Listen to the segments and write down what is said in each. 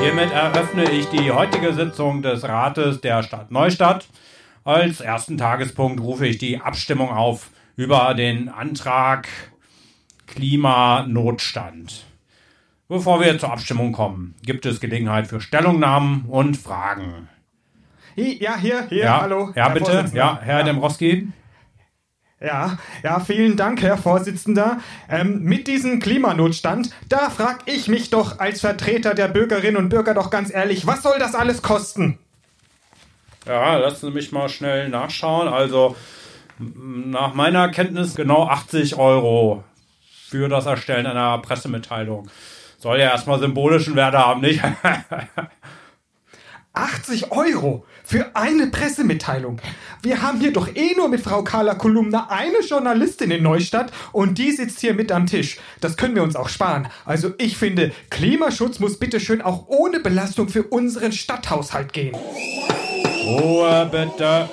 Hiermit eröffne ich die heutige Sitzung des Rates der Stadt Neustadt. Als ersten Tagespunkt rufe ich die Abstimmung auf über den Antrag Klimanotstand. Bevor wir zur Abstimmung kommen, gibt es Gelegenheit für Stellungnahmen und Fragen. Ja, hier, hier, ja, hallo. Ja, Herr bitte. Ja, Herr ja. Dembrowski. Ja, ja, vielen Dank, Herr Vorsitzender. Ähm, mit diesem Klimanotstand, da frag ich mich doch als Vertreter der Bürgerinnen und Bürger doch ganz ehrlich, was soll das alles kosten? Ja, lassen Sie mich mal schnell nachschauen. Also, nach meiner Kenntnis genau 80 Euro für das Erstellen einer Pressemitteilung. Soll ja erstmal symbolischen Wert haben, nicht? 80 Euro für eine Pressemitteilung. Wir haben hier doch eh nur mit Frau Carla Kolumna eine Journalistin in Neustadt und die sitzt hier mit am Tisch. Das können wir uns auch sparen. Also ich finde, Klimaschutz muss bitteschön auch ohne Belastung für unseren Stadthaushalt gehen. Ruhe bitte.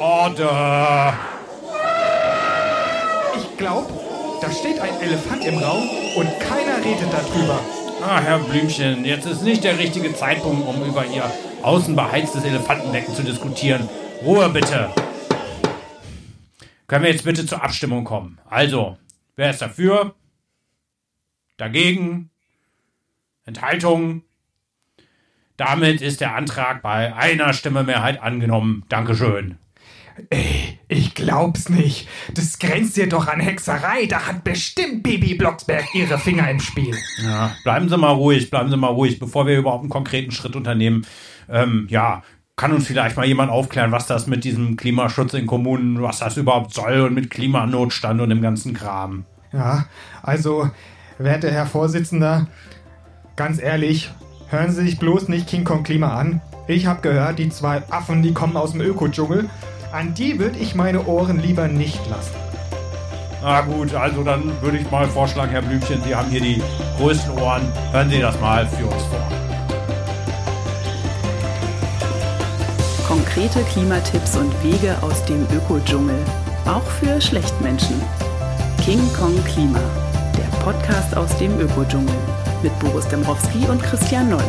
Order. Ich glaube, da steht ein Elefant im Raum und keiner redet darüber. Ah, Herr Blümchen, jetzt ist nicht der richtige Zeitpunkt, um über Ihr außen beheiztes Elefantendecken zu diskutieren. Ruhe bitte. Können wir jetzt bitte zur Abstimmung kommen? Also, wer ist dafür? Dagegen? Enthaltung? Damit ist der Antrag bei einer Stimme Mehrheit angenommen. Dankeschön. Ey, ich glaub's nicht. Das grenzt dir doch an Hexerei. Da hat bestimmt Bibi Blocksberg ihre Finger im Spiel. Ja, bleiben Sie mal ruhig, bleiben Sie mal ruhig, bevor wir überhaupt einen konkreten Schritt unternehmen. Ähm, ja, kann uns vielleicht mal jemand aufklären, was das mit diesem Klimaschutz in Kommunen, was das überhaupt soll und mit Klimanotstand und dem ganzen Kram. Ja, also, werte Herr Vorsitzender, ganz ehrlich, hören Sie sich bloß nicht King Kong Klima an. Ich habe gehört, die zwei Affen, die kommen aus dem Ökodschungel an die würde ich meine Ohren lieber nicht lassen. Na gut, also dann würde ich mal vorschlagen, Herr Blümchen, Sie haben hier die größten Ohren. Hören Sie das mal für uns vor. Konkrete Klimatipps und Wege aus dem Ökodschungel. Auch für Schlechtmenschen. King Kong Klima. Der Podcast aus dem Ökodschungel. Mit Boris Dembrowski und Christian Noll.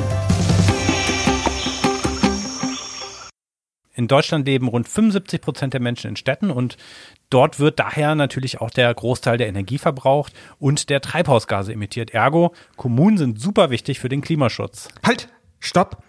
In Deutschland leben rund 75 Prozent der Menschen in Städten und dort wird daher natürlich auch der Großteil der Energie verbraucht und der Treibhausgase emittiert. Ergo, Kommunen sind super wichtig für den Klimaschutz. Halt, stopp.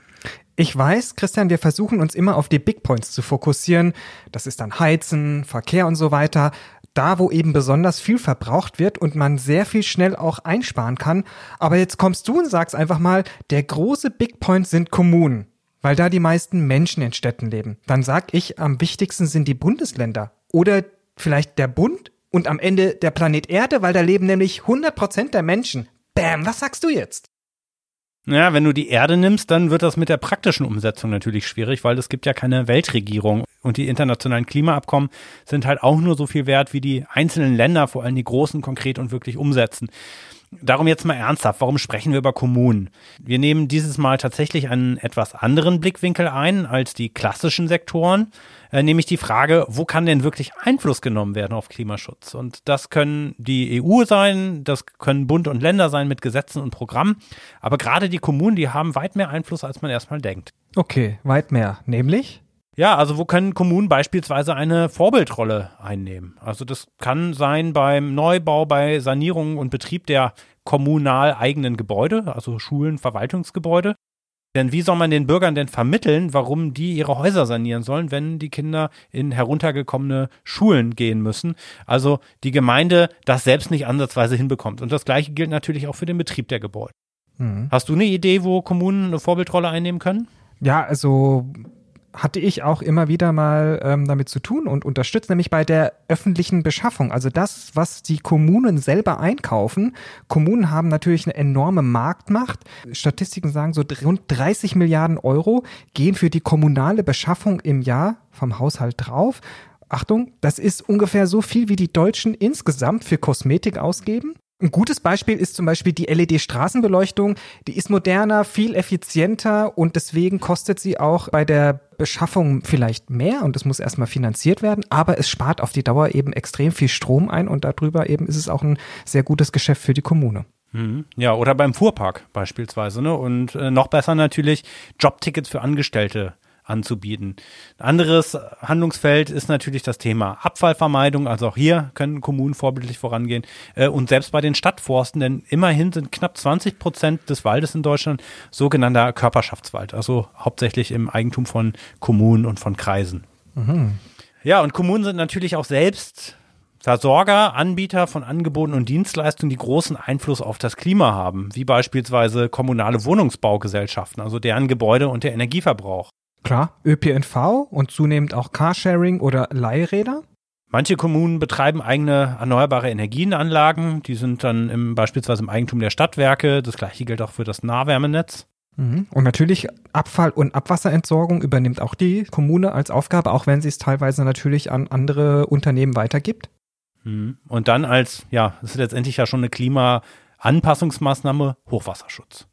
Ich weiß, Christian, wir versuchen uns immer auf die Big Points zu fokussieren. Das ist dann Heizen, Verkehr und so weiter. Da, wo eben besonders viel verbraucht wird und man sehr viel schnell auch einsparen kann. Aber jetzt kommst du und sagst einfach mal, der große Big Point sind Kommunen weil da die meisten Menschen in Städten leben. Dann sag ich, am wichtigsten sind die Bundesländer oder vielleicht der Bund und am Ende der Planet Erde, weil da leben nämlich 100 Prozent der Menschen. Bam, was sagst du jetzt? Ja, wenn du die Erde nimmst, dann wird das mit der praktischen Umsetzung natürlich schwierig, weil es gibt ja keine Weltregierung und die internationalen Klimaabkommen sind halt auch nur so viel wert, wie die einzelnen Länder, vor allem die großen, konkret und wirklich umsetzen. Darum jetzt mal ernsthaft, warum sprechen wir über Kommunen? Wir nehmen dieses Mal tatsächlich einen etwas anderen Blickwinkel ein als die klassischen Sektoren, äh, nämlich die Frage, wo kann denn wirklich Einfluss genommen werden auf Klimaschutz? Und das können die EU sein, das können Bund und Länder sein mit Gesetzen und Programmen, aber gerade die Kommunen, die haben weit mehr Einfluss, als man erstmal denkt. Okay, weit mehr, nämlich? Ja, also wo können Kommunen beispielsweise eine Vorbildrolle einnehmen? Also das kann sein beim Neubau, bei Sanierung und Betrieb der kommunal eigenen Gebäude, also Schulen, Verwaltungsgebäude. Denn wie soll man den Bürgern denn vermitteln, warum die ihre Häuser sanieren sollen, wenn die Kinder in heruntergekommene Schulen gehen müssen? Also die Gemeinde das selbst nicht ansatzweise hinbekommt. Und das gleiche gilt natürlich auch für den Betrieb der Gebäude. Mhm. Hast du eine Idee, wo Kommunen eine Vorbildrolle einnehmen können? Ja, also hatte ich auch immer wieder mal ähm, damit zu tun und unterstützt, nämlich bei der öffentlichen Beschaffung. Also das, was die Kommunen selber einkaufen. Kommunen haben natürlich eine enorme Marktmacht. Statistiken sagen, so rund 30 Milliarden Euro gehen für die kommunale Beschaffung im Jahr vom Haushalt drauf. Achtung, das ist ungefähr so viel, wie die Deutschen insgesamt für Kosmetik ausgeben. Ein gutes Beispiel ist zum Beispiel die LED-Straßenbeleuchtung. Die ist moderner, viel effizienter und deswegen kostet sie auch bei der Beschaffung vielleicht mehr und es muss erstmal finanziert werden, aber es spart auf die Dauer eben extrem viel Strom ein und darüber eben ist es auch ein sehr gutes Geschäft für die Kommune. Mhm. Ja, oder beim Fuhrpark beispielsweise. Ne? Und äh, noch besser natürlich Jobtickets für Angestellte anzubieten. Ein anderes Handlungsfeld ist natürlich das Thema Abfallvermeidung. Also auch hier können Kommunen vorbildlich vorangehen. Äh, und selbst bei den Stadtforsten, denn immerhin sind knapp 20 Prozent des Waldes in Deutschland sogenannter Körperschaftswald. Also hauptsächlich im Eigentum von Kommunen und von Kreisen. Mhm. Ja, und Kommunen sind natürlich auch selbst Versorger, Anbieter von Angeboten und Dienstleistungen, die großen Einfluss auf das Klima haben, wie beispielsweise kommunale Wohnungsbaugesellschaften, also deren Gebäude und der Energieverbrauch. Klar, ÖPNV und zunehmend auch Carsharing oder Leihräder. Manche Kommunen betreiben eigene erneuerbare Energienanlagen, die sind dann im, beispielsweise im Eigentum der Stadtwerke. Das gleiche gilt auch für das Nahwärmenetz. Mhm. Und natürlich Abfall- und Abwasserentsorgung übernimmt auch die Kommune als Aufgabe, auch wenn sie es teilweise natürlich an andere Unternehmen weitergibt. Mhm. Und dann als, ja, das ist letztendlich ja schon eine Klimaanpassungsmaßnahme, Hochwasserschutz.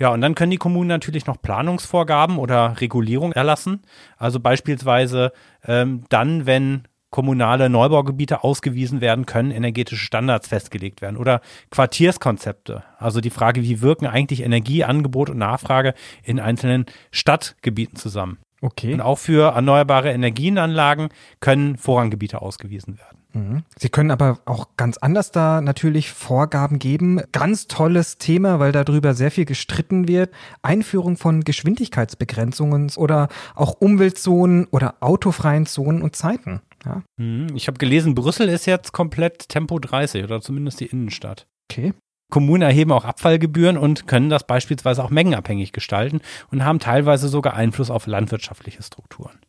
Ja, und dann können die Kommunen natürlich noch Planungsvorgaben oder Regulierung erlassen. Also beispielsweise ähm, dann, wenn kommunale Neubaugebiete ausgewiesen werden können, energetische Standards festgelegt werden oder Quartierskonzepte. Also die Frage, wie wirken eigentlich Energieangebot und Nachfrage in einzelnen Stadtgebieten zusammen. Okay. Und auch für erneuerbare Energienanlagen können Vorranggebiete ausgewiesen werden. Mhm. Sie können aber auch ganz anders da natürlich Vorgaben geben. Ganz tolles Thema, weil darüber sehr viel gestritten wird. Einführung von Geschwindigkeitsbegrenzungen oder auch Umweltzonen oder autofreien Zonen und Zeiten. Ja. Mhm. Ich habe gelesen, Brüssel ist jetzt komplett Tempo 30 oder zumindest die Innenstadt. Okay. Kommunen erheben auch Abfallgebühren und können das beispielsweise auch mengenabhängig gestalten und haben teilweise sogar Einfluss auf landwirtschaftliche Strukturen.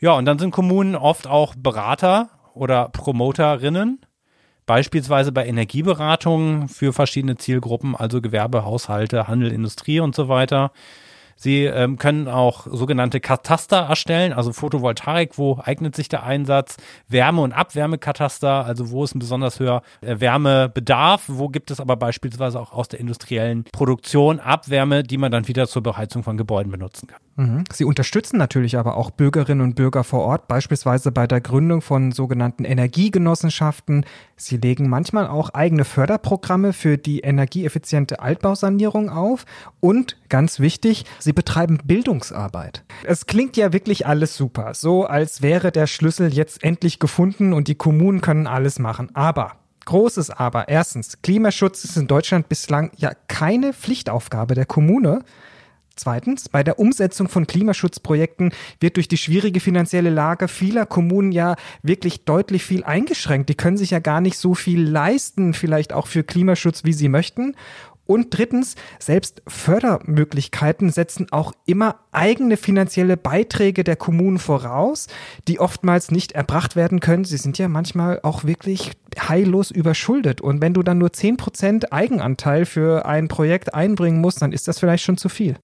Ja, und dann sind Kommunen oft auch Berater oder Promoterinnen, beispielsweise bei Energieberatungen für verschiedene Zielgruppen, also Gewerbe, Haushalte, Handel, Industrie und so weiter. Sie ähm, können auch sogenannte Kataster erstellen, also Photovoltaik, wo eignet sich der Einsatz, Wärme- und Abwärmekataster, also wo ist ein besonders höher äh, Wärmebedarf, wo gibt es aber beispielsweise auch aus der industriellen Produktion Abwärme, die man dann wieder zur Beheizung von Gebäuden benutzen kann. Mhm. Sie unterstützen natürlich aber auch Bürgerinnen und Bürger vor Ort, beispielsweise bei der Gründung von sogenannten Energiegenossenschaften. Sie legen manchmal auch eigene Förderprogramme für die energieeffiziente Altbausanierung auf und ganz wichtig, sie betreiben Bildungsarbeit. Es klingt ja wirklich alles super, so als wäre der Schlüssel jetzt endlich gefunden und die Kommunen können alles machen. Aber Großes Aber. Erstens, Klimaschutz ist in Deutschland bislang ja keine Pflichtaufgabe der Kommune. Zweitens, bei der Umsetzung von Klimaschutzprojekten wird durch die schwierige finanzielle Lage vieler Kommunen ja wirklich deutlich viel eingeschränkt. Die können sich ja gar nicht so viel leisten, vielleicht auch für Klimaschutz, wie sie möchten. Und drittens, selbst Fördermöglichkeiten setzen auch immer eigene finanzielle Beiträge der Kommunen voraus, die oftmals nicht erbracht werden können. Sie sind ja manchmal auch wirklich heillos überschuldet. Und wenn du dann nur 10% Eigenanteil für ein Projekt einbringen musst, dann ist das vielleicht schon zu viel.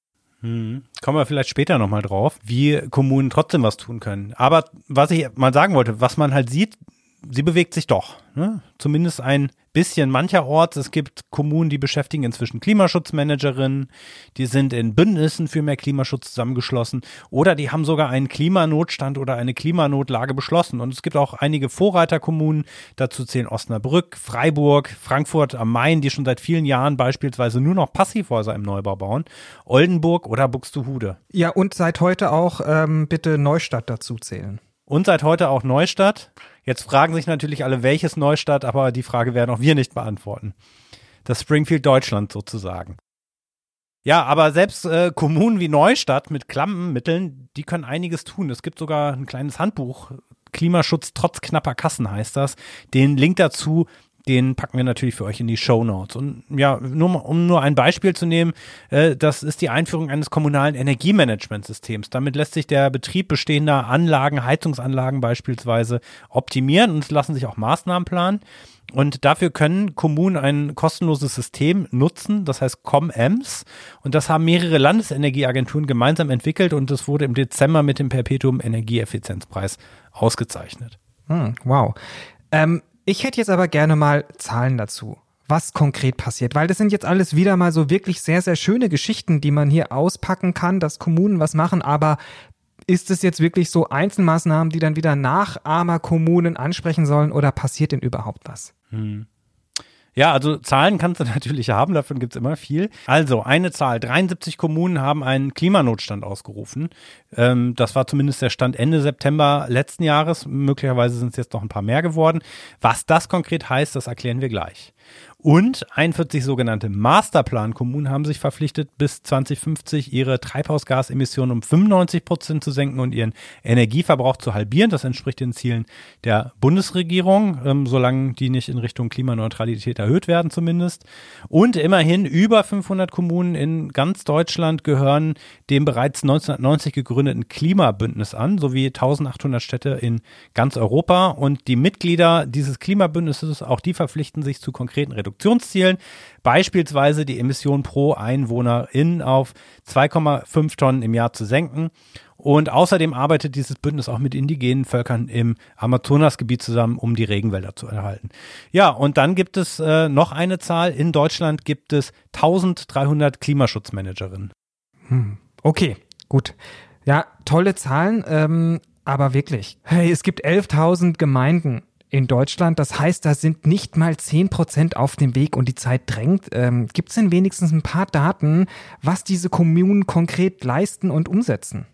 Hm. Kommen wir vielleicht später nochmal drauf, wie Kommunen trotzdem was tun können. Aber was ich mal sagen wollte, was man halt sieht, sie bewegt sich doch. Ne? Zumindest ein bisschen mancherorts. Es gibt Kommunen, die beschäftigen inzwischen Klimaschutzmanagerinnen, die sind in Bündnissen für mehr Klimaschutz zusammengeschlossen oder die haben sogar einen Klimanotstand oder eine Klimanotlage beschlossen. Und es gibt auch einige Vorreiterkommunen, dazu zählen Osnabrück, Freiburg, Frankfurt am Main, die schon seit vielen Jahren beispielsweise nur noch Passivhäuser im Neubau bauen, Oldenburg oder Buxtehude. Ja, und seit heute auch ähm, bitte Neustadt dazu zählen. Und seit heute auch Neustadt. Jetzt fragen sich natürlich alle, welches Neustadt, aber die Frage werden auch wir nicht beantworten. Das Springfield Deutschland sozusagen. Ja, aber selbst äh, Kommunen wie Neustadt mit Klammenmitteln, die können einiges tun. Es gibt sogar ein kleines Handbuch, Klimaschutz trotz knapper Kassen heißt das. Den Link dazu den packen wir natürlich für euch in die Show Notes. Und ja, nur um nur ein Beispiel zu nehmen, äh, das ist die Einführung eines kommunalen Energiemanagementsystems. Damit lässt sich der Betrieb bestehender Anlagen, Heizungsanlagen beispielsweise optimieren und es lassen sich auch Maßnahmen planen. Und dafür können Kommunen ein kostenloses System nutzen, das heißt ComEms. Und das haben mehrere Landesenergieagenturen gemeinsam entwickelt und es wurde im Dezember mit dem Perpetuum Energieeffizienzpreis ausgezeichnet. Hm, wow. Ähm, ich hätte jetzt aber gerne mal Zahlen dazu was konkret passiert, weil das sind jetzt alles wieder mal so wirklich sehr, sehr schöne Geschichten, die man hier auspacken kann, dass Kommunen was machen, aber ist es jetzt wirklich so Einzelmaßnahmen, die dann wieder Nachahmerkommunen ansprechen sollen oder passiert denn überhaupt was? Hm. Ja, also Zahlen kannst du natürlich haben, davon gibt's immer viel. Also eine Zahl, 73 Kommunen haben einen Klimanotstand ausgerufen. Ähm, das war zumindest der Stand Ende September letzten Jahres. Möglicherweise sind es jetzt noch ein paar mehr geworden. Was das konkret heißt, das erklären wir gleich. Und 41 sogenannte Masterplan-Kommunen haben sich verpflichtet, bis 2050 ihre Treibhausgasemissionen um 95 Prozent zu senken und ihren Energieverbrauch zu halbieren. Das entspricht den Zielen der Bundesregierung, ähm, solange die nicht in Richtung Klimaneutralität erhöht werden zumindest. Und immerhin über 500 Kommunen in ganz Deutschland gehören dem bereits 1990 gegründeten Klimabündnis an, sowie 1800 Städte in ganz Europa. Und die Mitglieder dieses Klimabündnisses, auch die verpflichten sich zu konkreten Reduktionszielen, beispielsweise die Emission pro Einwohnerin auf 2,5 Tonnen im Jahr zu senken. Und außerdem arbeitet dieses Bündnis auch mit indigenen Völkern im Amazonasgebiet zusammen, um die Regenwälder zu erhalten. Ja, und dann gibt es äh, noch eine Zahl. In Deutschland gibt es 1300 Klimaschutzmanagerinnen. Hm. Okay, gut. Ja, tolle Zahlen, ähm, aber wirklich. Hey, es gibt 11.000 Gemeinden in Deutschland. Das heißt, da sind nicht mal 10 Prozent auf dem Weg und die Zeit drängt. Ähm, Gibt es denn wenigstens ein paar Daten, was diese Kommunen konkret leisten und umsetzen?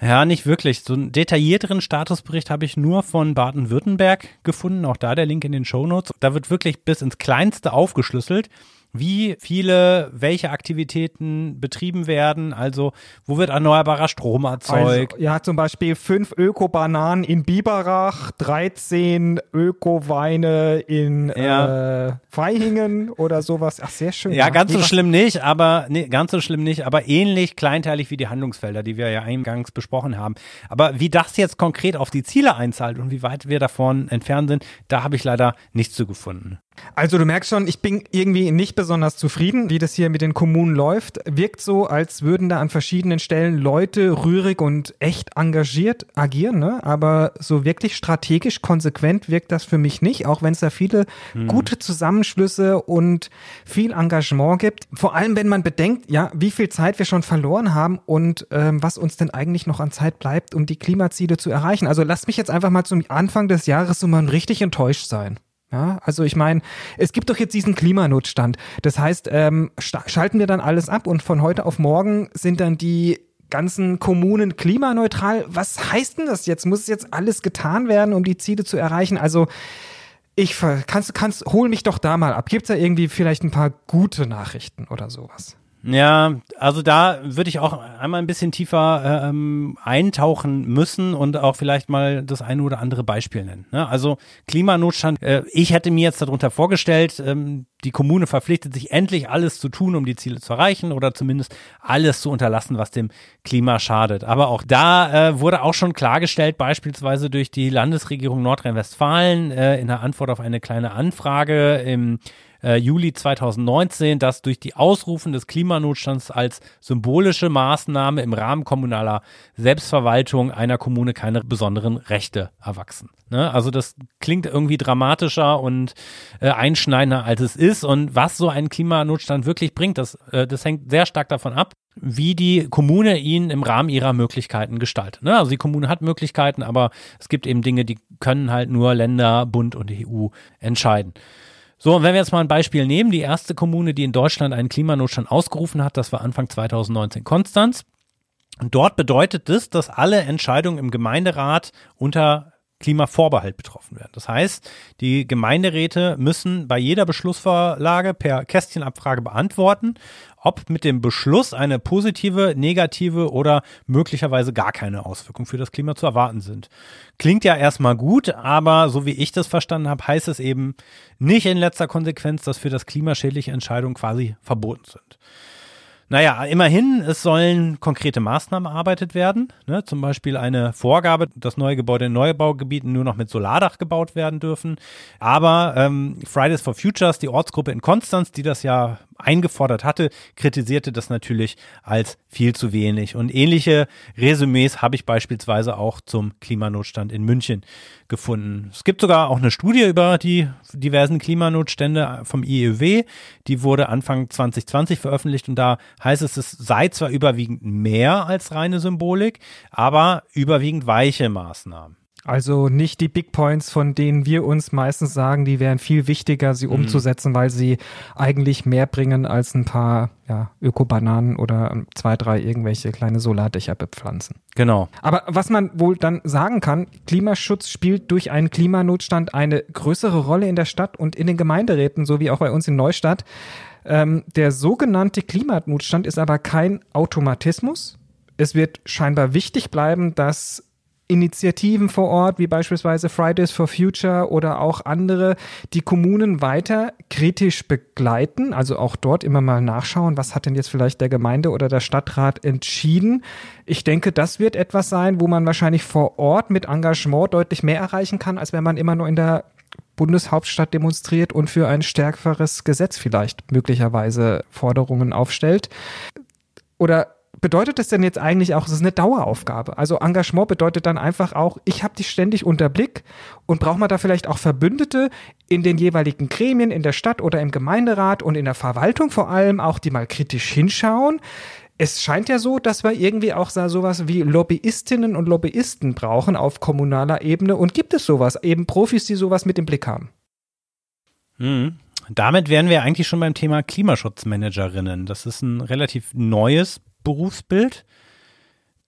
Ja, nicht wirklich. So einen detaillierteren Statusbericht habe ich nur von Baden-Württemberg gefunden. Auch da der Link in den Show Notes. Da wird wirklich bis ins Kleinste aufgeschlüsselt wie viele, welche Aktivitäten betrieben werden, also wo wird erneuerbarer Strom erzeugt. Also, ja, zum Beispiel fünf Öko-Bananen in Biberach, 13 Öko-Weine in ja. äh, Freihingen oder sowas. Ach, sehr schön. Ja, ja. ganz so schlimm nicht, aber nee, ganz so schlimm nicht, aber ähnlich kleinteilig wie die Handlungsfelder, die wir ja eingangs besprochen haben. Aber wie das jetzt konkret auf die Ziele einzahlt und wie weit wir davon entfernt sind, da habe ich leider nichts zu gefunden. Also du merkst schon, ich bin irgendwie nicht besonders zufrieden, wie das hier mit den Kommunen läuft. Wirkt so, als würden da an verschiedenen Stellen Leute rührig und echt engagiert agieren, ne? aber so wirklich strategisch konsequent wirkt das für mich nicht, auch wenn es da viele hm. gute Zusammenschlüsse und viel Engagement gibt. Vor allem, wenn man bedenkt, ja, wie viel Zeit wir schon verloren haben und ähm, was uns denn eigentlich noch an Zeit bleibt, um die Klimaziele zu erreichen. Also lasst mich jetzt einfach mal zum Anfang des Jahres so mal richtig enttäuscht sein. Ja, also ich meine, es gibt doch jetzt diesen Klimanotstand. Das heißt, ähm, schalten wir dann alles ab und von heute auf morgen sind dann die ganzen Kommunen klimaneutral. Was heißt denn das jetzt? Muss jetzt alles getan werden, um die Ziele zu erreichen? Also ich kannst kannst hol mich doch da mal ab. Gibt's da irgendwie vielleicht ein paar gute Nachrichten oder sowas? Ja, also da würde ich auch einmal ein bisschen tiefer ähm, eintauchen müssen und auch vielleicht mal das eine oder andere Beispiel nennen. Ne? Also Klimanotstand, äh, ich hätte mir jetzt darunter vorgestellt, ähm, die Kommune verpflichtet sich endlich alles zu tun, um die Ziele zu erreichen oder zumindest alles zu unterlassen, was dem Klima schadet. Aber auch da äh, wurde auch schon klargestellt, beispielsweise durch die Landesregierung Nordrhein-Westfalen äh, in der Antwort auf eine kleine Anfrage im äh, Juli 2019, dass durch die Ausrufen des Klimanotstands als symbolische Maßnahme im Rahmen kommunaler Selbstverwaltung einer Kommune keine besonderen Rechte erwachsen. Ne? Also das klingt irgendwie dramatischer und äh, einschneidender, als es ist. Und was so ein Klimanotstand wirklich bringt, das, äh, das hängt sehr stark davon ab, wie die Kommune ihn im Rahmen ihrer Möglichkeiten gestaltet. Ne? Also die Kommune hat Möglichkeiten, aber es gibt eben Dinge, die können halt nur Länder, Bund und EU entscheiden. So, und wenn wir jetzt mal ein Beispiel nehmen, die erste Kommune, die in Deutschland einen Klimanotstand ausgerufen hat, das war Anfang 2019 Konstanz. Und dort bedeutet das, dass alle Entscheidungen im Gemeinderat unter Klimavorbehalt betroffen werden. Das heißt, die Gemeinderäte müssen bei jeder Beschlussvorlage per Kästchenabfrage beantworten, ob mit dem Beschluss eine positive, negative oder möglicherweise gar keine Auswirkung für das Klima zu erwarten sind. Klingt ja erstmal gut, aber so wie ich das verstanden habe, heißt es eben nicht in letzter Konsequenz, dass für das Klima schädliche Entscheidungen quasi verboten sind. Naja, immerhin, es sollen konkrete Maßnahmen erarbeitet werden. Ne? Zum Beispiel eine Vorgabe, dass neue Gebäude in Neubaugebieten nur noch mit Solardach gebaut werden dürfen. Aber ähm, Fridays for Futures, die Ortsgruppe in Konstanz, die das ja eingefordert hatte, kritisierte das natürlich als viel zu wenig. Und ähnliche Resümees habe ich beispielsweise auch zum Klimanotstand in München gefunden. Es gibt sogar auch eine Studie über die diversen Klimanotstände vom IEW. Die wurde Anfang 2020 veröffentlicht und da heißt es, es sei zwar überwiegend mehr als reine Symbolik, aber überwiegend weiche Maßnahmen. Also nicht die Big Points, von denen wir uns meistens sagen, die wären viel wichtiger, sie mhm. umzusetzen, weil sie eigentlich mehr bringen als ein paar ja, Öko-Bananen oder zwei, drei irgendwelche kleine Solardächer bepflanzen. Genau. Aber was man wohl dann sagen kann, Klimaschutz spielt durch einen Klimanotstand eine größere Rolle in der Stadt und in den Gemeinderäten, so wie auch bei uns in Neustadt. Ähm, der sogenannte Klimanotstand ist aber kein Automatismus. Es wird scheinbar wichtig bleiben, dass Initiativen vor Ort, wie beispielsweise Fridays for Future oder auch andere, die Kommunen weiter kritisch begleiten, also auch dort immer mal nachschauen, was hat denn jetzt vielleicht der Gemeinde oder der Stadtrat entschieden. Ich denke, das wird etwas sein, wo man wahrscheinlich vor Ort mit Engagement deutlich mehr erreichen kann, als wenn man immer nur in der Bundeshauptstadt demonstriert und für ein stärkeres Gesetz vielleicht möglicherweise Forderungen aufstellt. Oder bedeutet das denn jetzt eigentlich auch, es ist eine Daueraufgabe? Also Engagement bedeutet dann einfach auch, ich habe dich ständig unter Blick und braucht man da vielleicht auch Verbündete in den jeweiligen Gremien, in der Stadt oder im Gemeinderat und in der Verwaltung vor allem auch, die mal kritisch hinschauen. Es scheint ja so, dass wir irgendwie auch sowas wie Lobbyistinnen und Lobbyisten brauchen auf kommunaler Ebene. Und gibt es sowas? Eben Profis, die sowas mit im Blick haben. Mhm. Damit wären wir eigentlich schon beim Thema Klimaschutzmanagerinnen. Das ist ein relativ neues Berufsbild.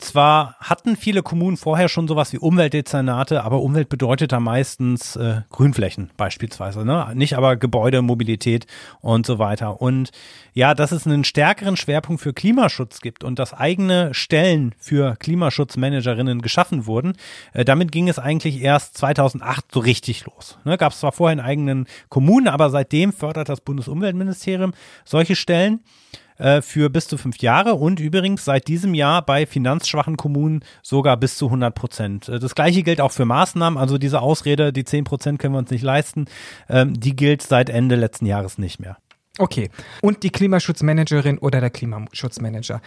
Zwar hatten viele Kommunen vorher schon sowas wie Umweltdezernate, aber Umwelt bedeutet da meistens äh, Grünflächen beispielsweise, ne? Nicht aber Gebäude, Mobilität und so weiter. Und ja, dass es einen stärkeren Schwerpunkt für Klimaschutz gibt und dass eigene Stellen für Klimaschutzmanagerinnen geschaffen wurden, äh, damit ging es eigentlich erst 2008 so richtig los. Ne? Gab es zwar vorher in eigenen Kommunen, aber seitdem fördert das Bundesumweltministerium solche Stellen. Äh, für bis zu fünf Jahre und übrigens seit diesem Jahr bei finanzschwachen Kommunen sogar bis zu 100 Prozent. Äh, das gleiche gilt auch für Maßnahmen, also diese Ausrede, die 10 Prozent können wir uns nicht leisten, ähm, die gilt seit Ende letzten Jahres nicht mehr. Okay. Und die Klimaschutzmanagerin oder der Klimaschutzmanager,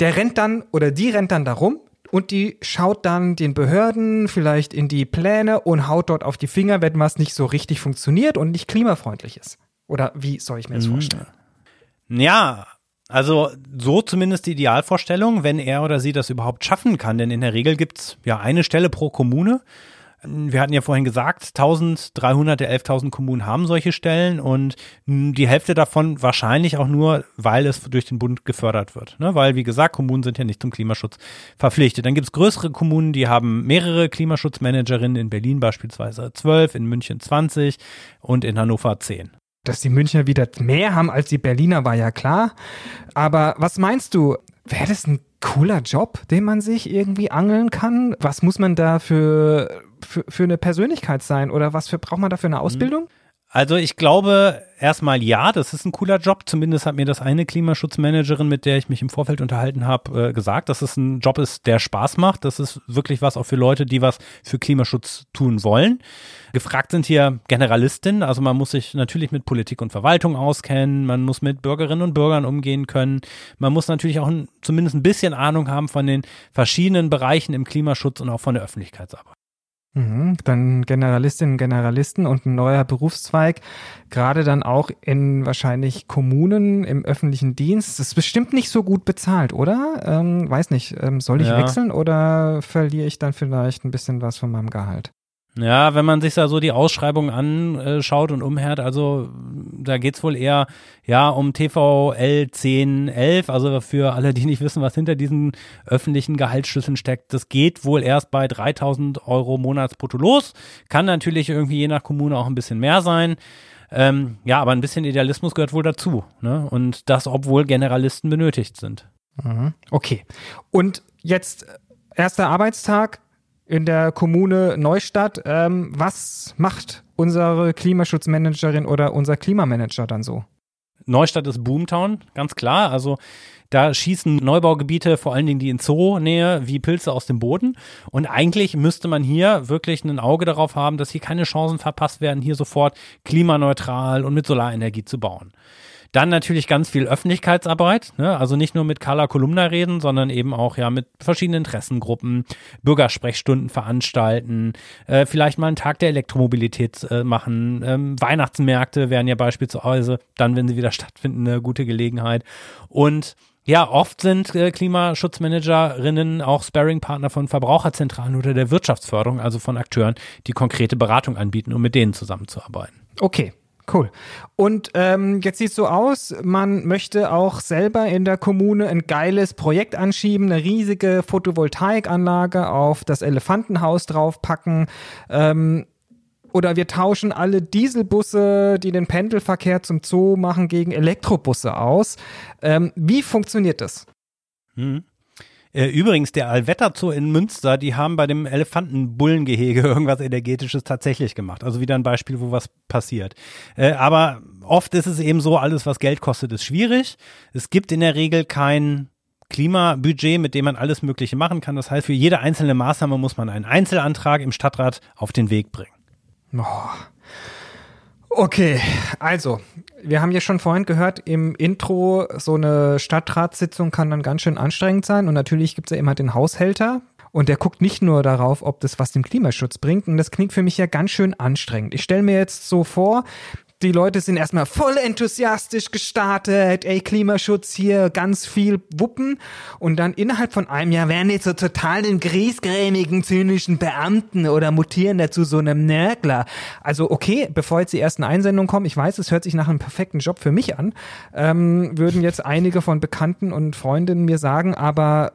der rennt dann oder die rennt dann darum, und die schaut dann den Behörden vielleicht in die Pläne und haut dort auf die Finger, wenn was nicht so richtig funktioniert und nicht klimafreundlich ist. Oder wie soll ich mir das mhm. vorstellen? Ja, also so zumindest die Idealvorstellung, wenn er oder sie das überhaupt schaffen kann. Denn in der Regel gibt's ja eine Stelle pro Kommune. Wir hatten ja vorhin gesagt, 1300 der 11.000 Kommunen haben solche Stellen und die Hälfte davon wahrscheinlich auch nur, weil es durch den Bund gefördert wird. Ne? Weil, wie gesagt, Kommunen sind ja nicht zum Klimaschutz verpflichtet. Dann gibt's größere Kommunen, die haben mehrere Klimaschutzmanagerinnen, in Berlin beispielsweise 12, in München 20 und in Hannover 10 dass die Münchner wieder mehr haben als die Berliner, war ja klar. Aber was meinst du? Wäre das ein cooler Job, den man sich irgendwie angeln kann? Was muss man da für, für, für eine Persönlichkeit sein? Oder was für, braucht man da für eine Ausbildung? Also ich glaube erstmal ja, das ist ein cooler Job. Zumindest hat mir das eine Klimaschutzmanagerin, mit der ich mich im Vorfeld unterhalten habe, äh, gesagt, dass es ein Job ist, der Spaß macht. Das ist wirklich was auch für Leute, die was für Klimaschutz tun wollen. Gefragt sind hier Generalistinnen, also man muss sich natürlich mit Politik und Verwaltung auskennen, man muss mit Bürgerinnen und Bürgern umgehen können, man muss natürlich auch ein, zumindest ein bisschen Ahnung haben von den verschiedenen Bereichen im Klimaschutz und auch von der Öffentlichkeitsarbeit. Mhm, dann Generalistinnen und Generalisten und ein neuer Berufszweig, gerade dann auch in wahrscheinlich Kommunen im öffentlichen Dienst. Das ist bestimmt nicht so gut bezahlt, oder? Ähm, weiß nicht, ähm, soll ich ja. wechseln oder verliere ich dann vielleicht ein bisschen was von meinem Gehalt? Ja, wenn man sich da so die Ausschreibung anschaut und umhört, also da geht's wohl eher ja um TVL 1011, also für alle, die nicht wissen, was hinter diesen öffentlichen Gehaltsschlüsseln steckt, das geht wohl erst bei 3000 Euro Monatsbrutto los, kann natürlich irgendwie je nach Kommune auch ein bisschen mehr sein. Ähm, ja, aber ein bisschen Idealismus gehört wohl dazu. Ne? Und das, obwohl Generalisten benötigt sind. Mhm. Okay. Und jetzt erster Arbeitstag, in der Kommune Neustadt. Ähm, was macht unsere Klimaschutzmanagerin oder unser Klimamanager dann so? Neustadt ist Boomtown, ganz klar. Also da schießen Neubaugebiete, vor allen Dingen die in Zoo-Nähe, wie Pilze aus dem Boden. Und eigentlich müsste man hier wirklich ein Auge darauf haben, dass hier keine Chancen verpasst werden, hier sofort klimaneutral und mit Solarenergie zu bauen. Dann natürlich ganz viel Öffentlichkeitsarbeit, ne? also nicht nur mit Carla Kolumna reden, sondern eben auch ja mit verschiedenen Interessengruppen, Bürgersprechstunden veranstalten, äh, vielleicht mal einen Tag der Elektromobilität äh, machen. Ähm, Weihnachtsmärkte wären ja beispielsweise dann, wenn sie wieder stattfinden, eine gute Gelegenheit. Und Ja, oft sind äh, Klimaschutzmanagerinnen auch Sparringpartner von Verbraucherzentralen oder der Wirtschaftsförderung, also von Akteuren, die konkrete Beratung anbieten, um mit denen zusammenzuarbeiten. Okay. Cool. Und ähm, jetzt sieht es so aus, man möchte auch selber in der Kommune ein geiles Projekt anschieben, eine riesige Photovoltaikanlage auf das Elefantenhaus draufpacken. Ähm, oder wir tauschen alle Dieselbusse, die den Pendelverkehr zum Zoo machen, gegen Elektrobusse aus. Ähm, wie funktioniert das? Hm. Äh, übrigens, der Allwetter Zoo in Münster, die haben bei dem Elefantenbullengehege irgendwas Energetisches tatsächlich gemacht. Also wieder ein Beispiel, wo was passiert. Äh, aber oft ist es eben so, alles, was Geld kostet, ist schwierig. Es gibt in der Regel kein Klimabudget, mit dem man alles Mögliche machen kann. Das heißt, für jede einzelne Maßnahme muss man einen Einzelantrag im Stadtrat auf den Weg bringen. Oh. Okay, also, wir haben ja schon vorhin gehört, im Intro, so eine Stadtratssitzung kann dann ganz schön anstrengend sein. Und natürlich gibt es ja immer den Haushälter. Und der guckt nicht nur darauf, ob das was dem Klimaschutz bringt. Und das klingt für mich ja ganz schön anstrengend. Ich stelle mir jetzt so vor, die Leute sind erstmal voll enthusiastisch gestartet, ey, Klimaschutz hier, ganz viel wuppen. Und dann innerhalb von einem Jahr werden die so total den griesgrämigen, zynischen Beamten oder mutieren dazu so einem Nörgler. Also okay, bevor jetzt die ersten Einsendungen kommen, ich weiß, es hört sich nach einem perfekten Job für mich an, ähm, würden jetzt einige von Bekannten und Freundinnen mir sagen, aber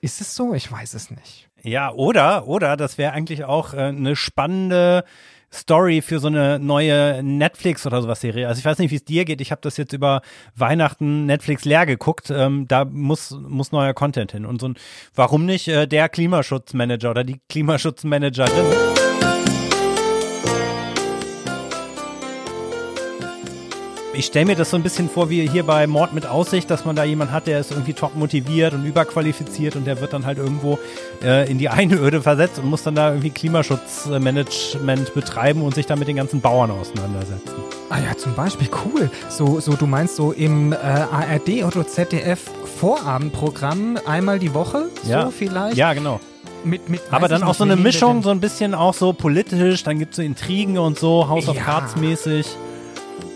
ist es so? Ich weiß es nicht. Ja, oder, oder, das wäre eigentlich auch äh, eine spannende Story für so eine neue Netflix oder sowas Serie. Also ich weiß nicht, wie es dir geht. Ich habe das jetzt über Weihnachten Netflix leer geguckt. Ähm, da muss muss neuer Content hin und so ein warum nicht äh, der Klimaschutzmanager oder die Klimaschutzmanagerin. Ich stelle mir das so ein bisschen vor wie hier bei Mord mit Aussicht, dass man da jemanden hat, der ist irgendwie top motiviert und überqualifiziert und der wird dann halt irgendwo äh, in die Einöde versetzt und muss dann da irgendwie Klimaschutzmanagement betreiben und sich dann mit den ganzen Bauern auseinandersetzen. Ah ja, zum Beispiel, cool. So, so du meinst so im äh, ARD oder ZDF Vorabendprogramm einmal die Woche, ja. so vielleicht? Ja, genau. Mit, mit, Aber dann auch so eine Mischung, so ein bisschen auch so politisch, dann gibt es so Intrigen und so, House of Ja. Cards mäßig.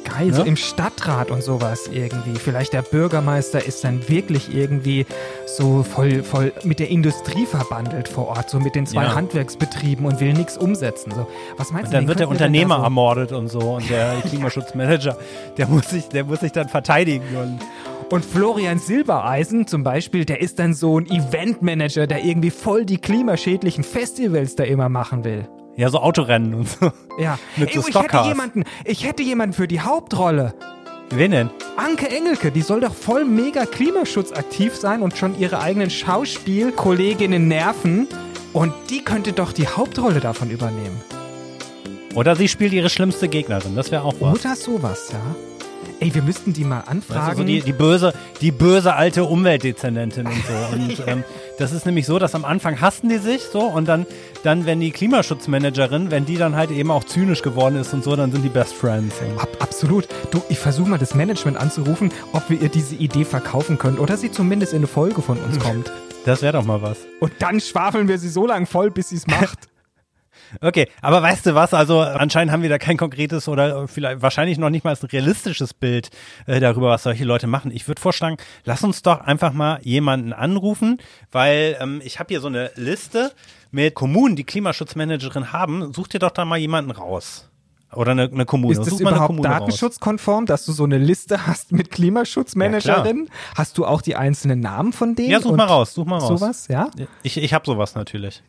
Geil, so Ne? im Stadtrat und sowas irgendwie. Vielleicht der Bürgermeister ist dann wirklich irgendwie so voll, voll mit der Industrie verbandelt vor Ort, so mit den zwei Ja. Handwerksbetrieben und will nichts umsetzen. So, was meinst Und du? dann wird der Unternehmer so- ermordet und so und der Klimaschutzmanager, der muss sich, der muss sich dann verteidigen und Und Florian Silbereisen zum Beispiel, der ist dann so ein Eventmanager, der irgendwie voll die klimaschädlichen Festivals da immer machen will. Ja so Autorennen und so. Ja, Mit Ey, so ich hätte jemanden, ich hätte jemanden für die Hauptrolle. Wen denn? Anke Engelke, die soll doch voll mega klimaschutzaktiv sein und schon ihre eigenen Schauspielkolleginnen nerven. Und die könnte doch die Hauptrolle davon übernehmen. Oder sie spielt ihre schlimmste Gegnerin, das wäre auch was. Oder sowas, ja. Ey, wir müssten die mal Weißt du, anfragen. so die, die böse, die böse alte Umweltdezernentin und so. Und ähm, das ist nämlich so, dass am Anfang hassen die sich so und dann, dann, wenn die Klimaschutzmanagerin, wenn die dann halt eben auch zynisch geworden ist und so, dann sind die Best Friends. Ab, absolut. Du, ich versuche mal das Management anzurufen, ob wir ihr diese Idee verkaufen können oder sie zumindest in eine Folge von uns kommt. das wäre doch mal was. Und dann schwafeln wir sie so lange voll, bis sie es macht. Okay, aber weißt du was? Also anscheinend haben wir da kein konkretes oder vielleicht wahrscheinlich noch nicht mal ein realistisches Bild äh, darüber, was solche Leute machen. Ich würde vorschlagen, lass uns doch einfach mal jemanden anrufen, weil ähm, ich habe hier so eine Liste mit Kommunen, die Klimaschutzmanagerin haben. Such dir doch da mal jemanden raus. Oder eine, eine Kommune. Ist das Such überhaupt datenschutzkonform, dass du so eine Liste hast mit Klimaschutzmanagerin? hast du auch die einzelnen Namen von denen? Ja, such mal raus, such mal raus. Sowas, ja? Ich, ich habe sowas natürlich.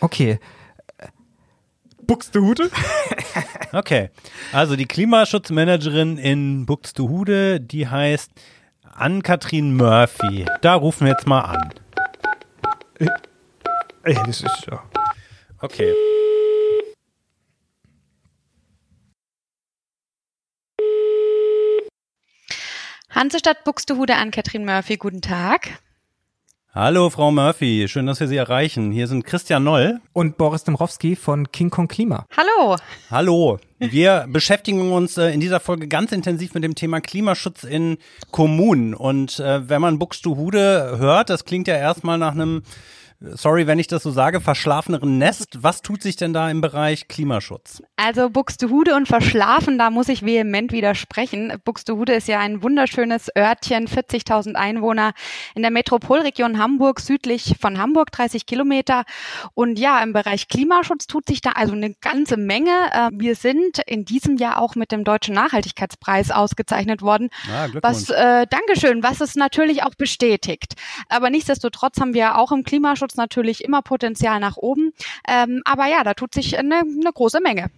Okay. Buxtehude? Okay, also die Klimaschutzmanagerin in Buxtehude, die heißt Ann-Kathrin Murphy. Da rufen wir jetzt mal an. Ey, das ist ja. Okay. Hansestadt Buxtehude an Katrin Murphy, guten Tag. Hallo, Frau Murphy. Schön, dass wir Sie erreichen. Hier sind Christian Noll. Und Boris Dembrowski von King Kong Klima. Hallo. Hallo. Wir beschäftigen uns äh, in dieser Folge ganz intensiv mit dem Thema Klimaschutz in Kommunen. Und äh, wenn man Buxtehude hört, das klingt ja erstmal nach einem sorry, wenn ich das so sage, verschlafeneren Nest. Was tut sich denn da im Bereich Klimaschutz? Also Buxtehude und verschlafen, da muss ich vehement widersprechen. Buxtehude ist ja ein wunderschönes Örtchen, 40.000 Einwohner in der Metropolregion Hamburg, südlich von Hamburg, 30 Kilometer. Und ja, im Bereich Klimaschutz tut sich da also eine ganze Menge. Äh, wir sind in diesem Jahr auch mit dem Deutschen Nachhaltigkeitspreis ausgezeichnet worden. Ah, was, äh, Dankeschön, was es natürlich auch bestätigt. Aber nichtsdestotrotz haben wir auch im Klimaschutz natürlich immer Potenzial nach oben. Ähm, aber ja, da tut sich eine, eine große Menge.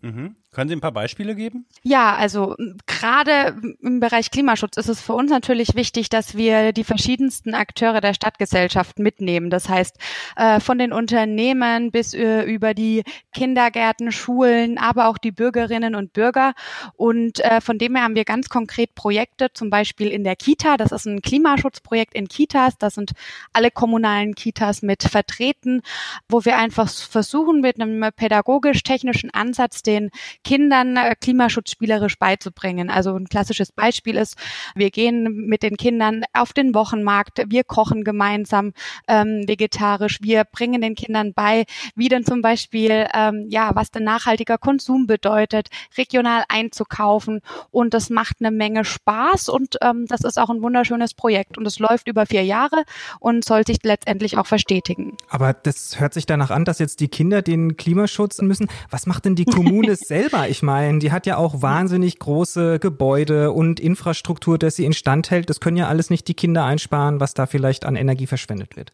Mhm. Können Sie ein paar Beispiele geben? Ja, also gerade im Bereich Klimaschutz ist es für uns natürlich wichtig, dass wir die verschiedensten Akteure der Stadtgesellschaft mitnehmen. Das heißt, äh, von den Unternehmen bis äh, über die Kindergärten, Schulen, aber auch die Bürgerinnen und Bürger. Und äh, von dem her haben wir ganz konkret Projekte, zum Beispiel in der Kita. Das ist ein Klimaschutzprojekt in Kitas. Da sind alle kommunalen Kitas mit vertreten, wo wir einfach versuchen, mit einem pädagogisch-technischen Ansatz den Kindern äh, Klimaschutz spielerisch beizubringen. Also ein klassisches Beispiel ist, wir gehen mit den Kindern auf den Wochenmarkt, wir kochen gemeinsam ähm, vegetarisch, wir bringen den Kindern bei, wie denn zum Beispiel, ähm, ja, was denn nachhaltiger Konsum bedeutet, regional einzukaufen und das macht eine Menge Spaß und ähm, das ist auch ein wunderschönes Projekt und es läuft über vier Jahre und soll sich letztendlich auch verstetigen. Aber das hört sich danach an, dass jetzt die Kinder den Klimaschutz müssen. Was macht denn die Kommune selber? Selber, ich meine, die hat ja auch wahnsinnig große Gebäude und Infrastruktur, dass sie instand hält. Das können ja alles nicht die Kinder einsparen, was da vielleicht an Energie verschwendet wird.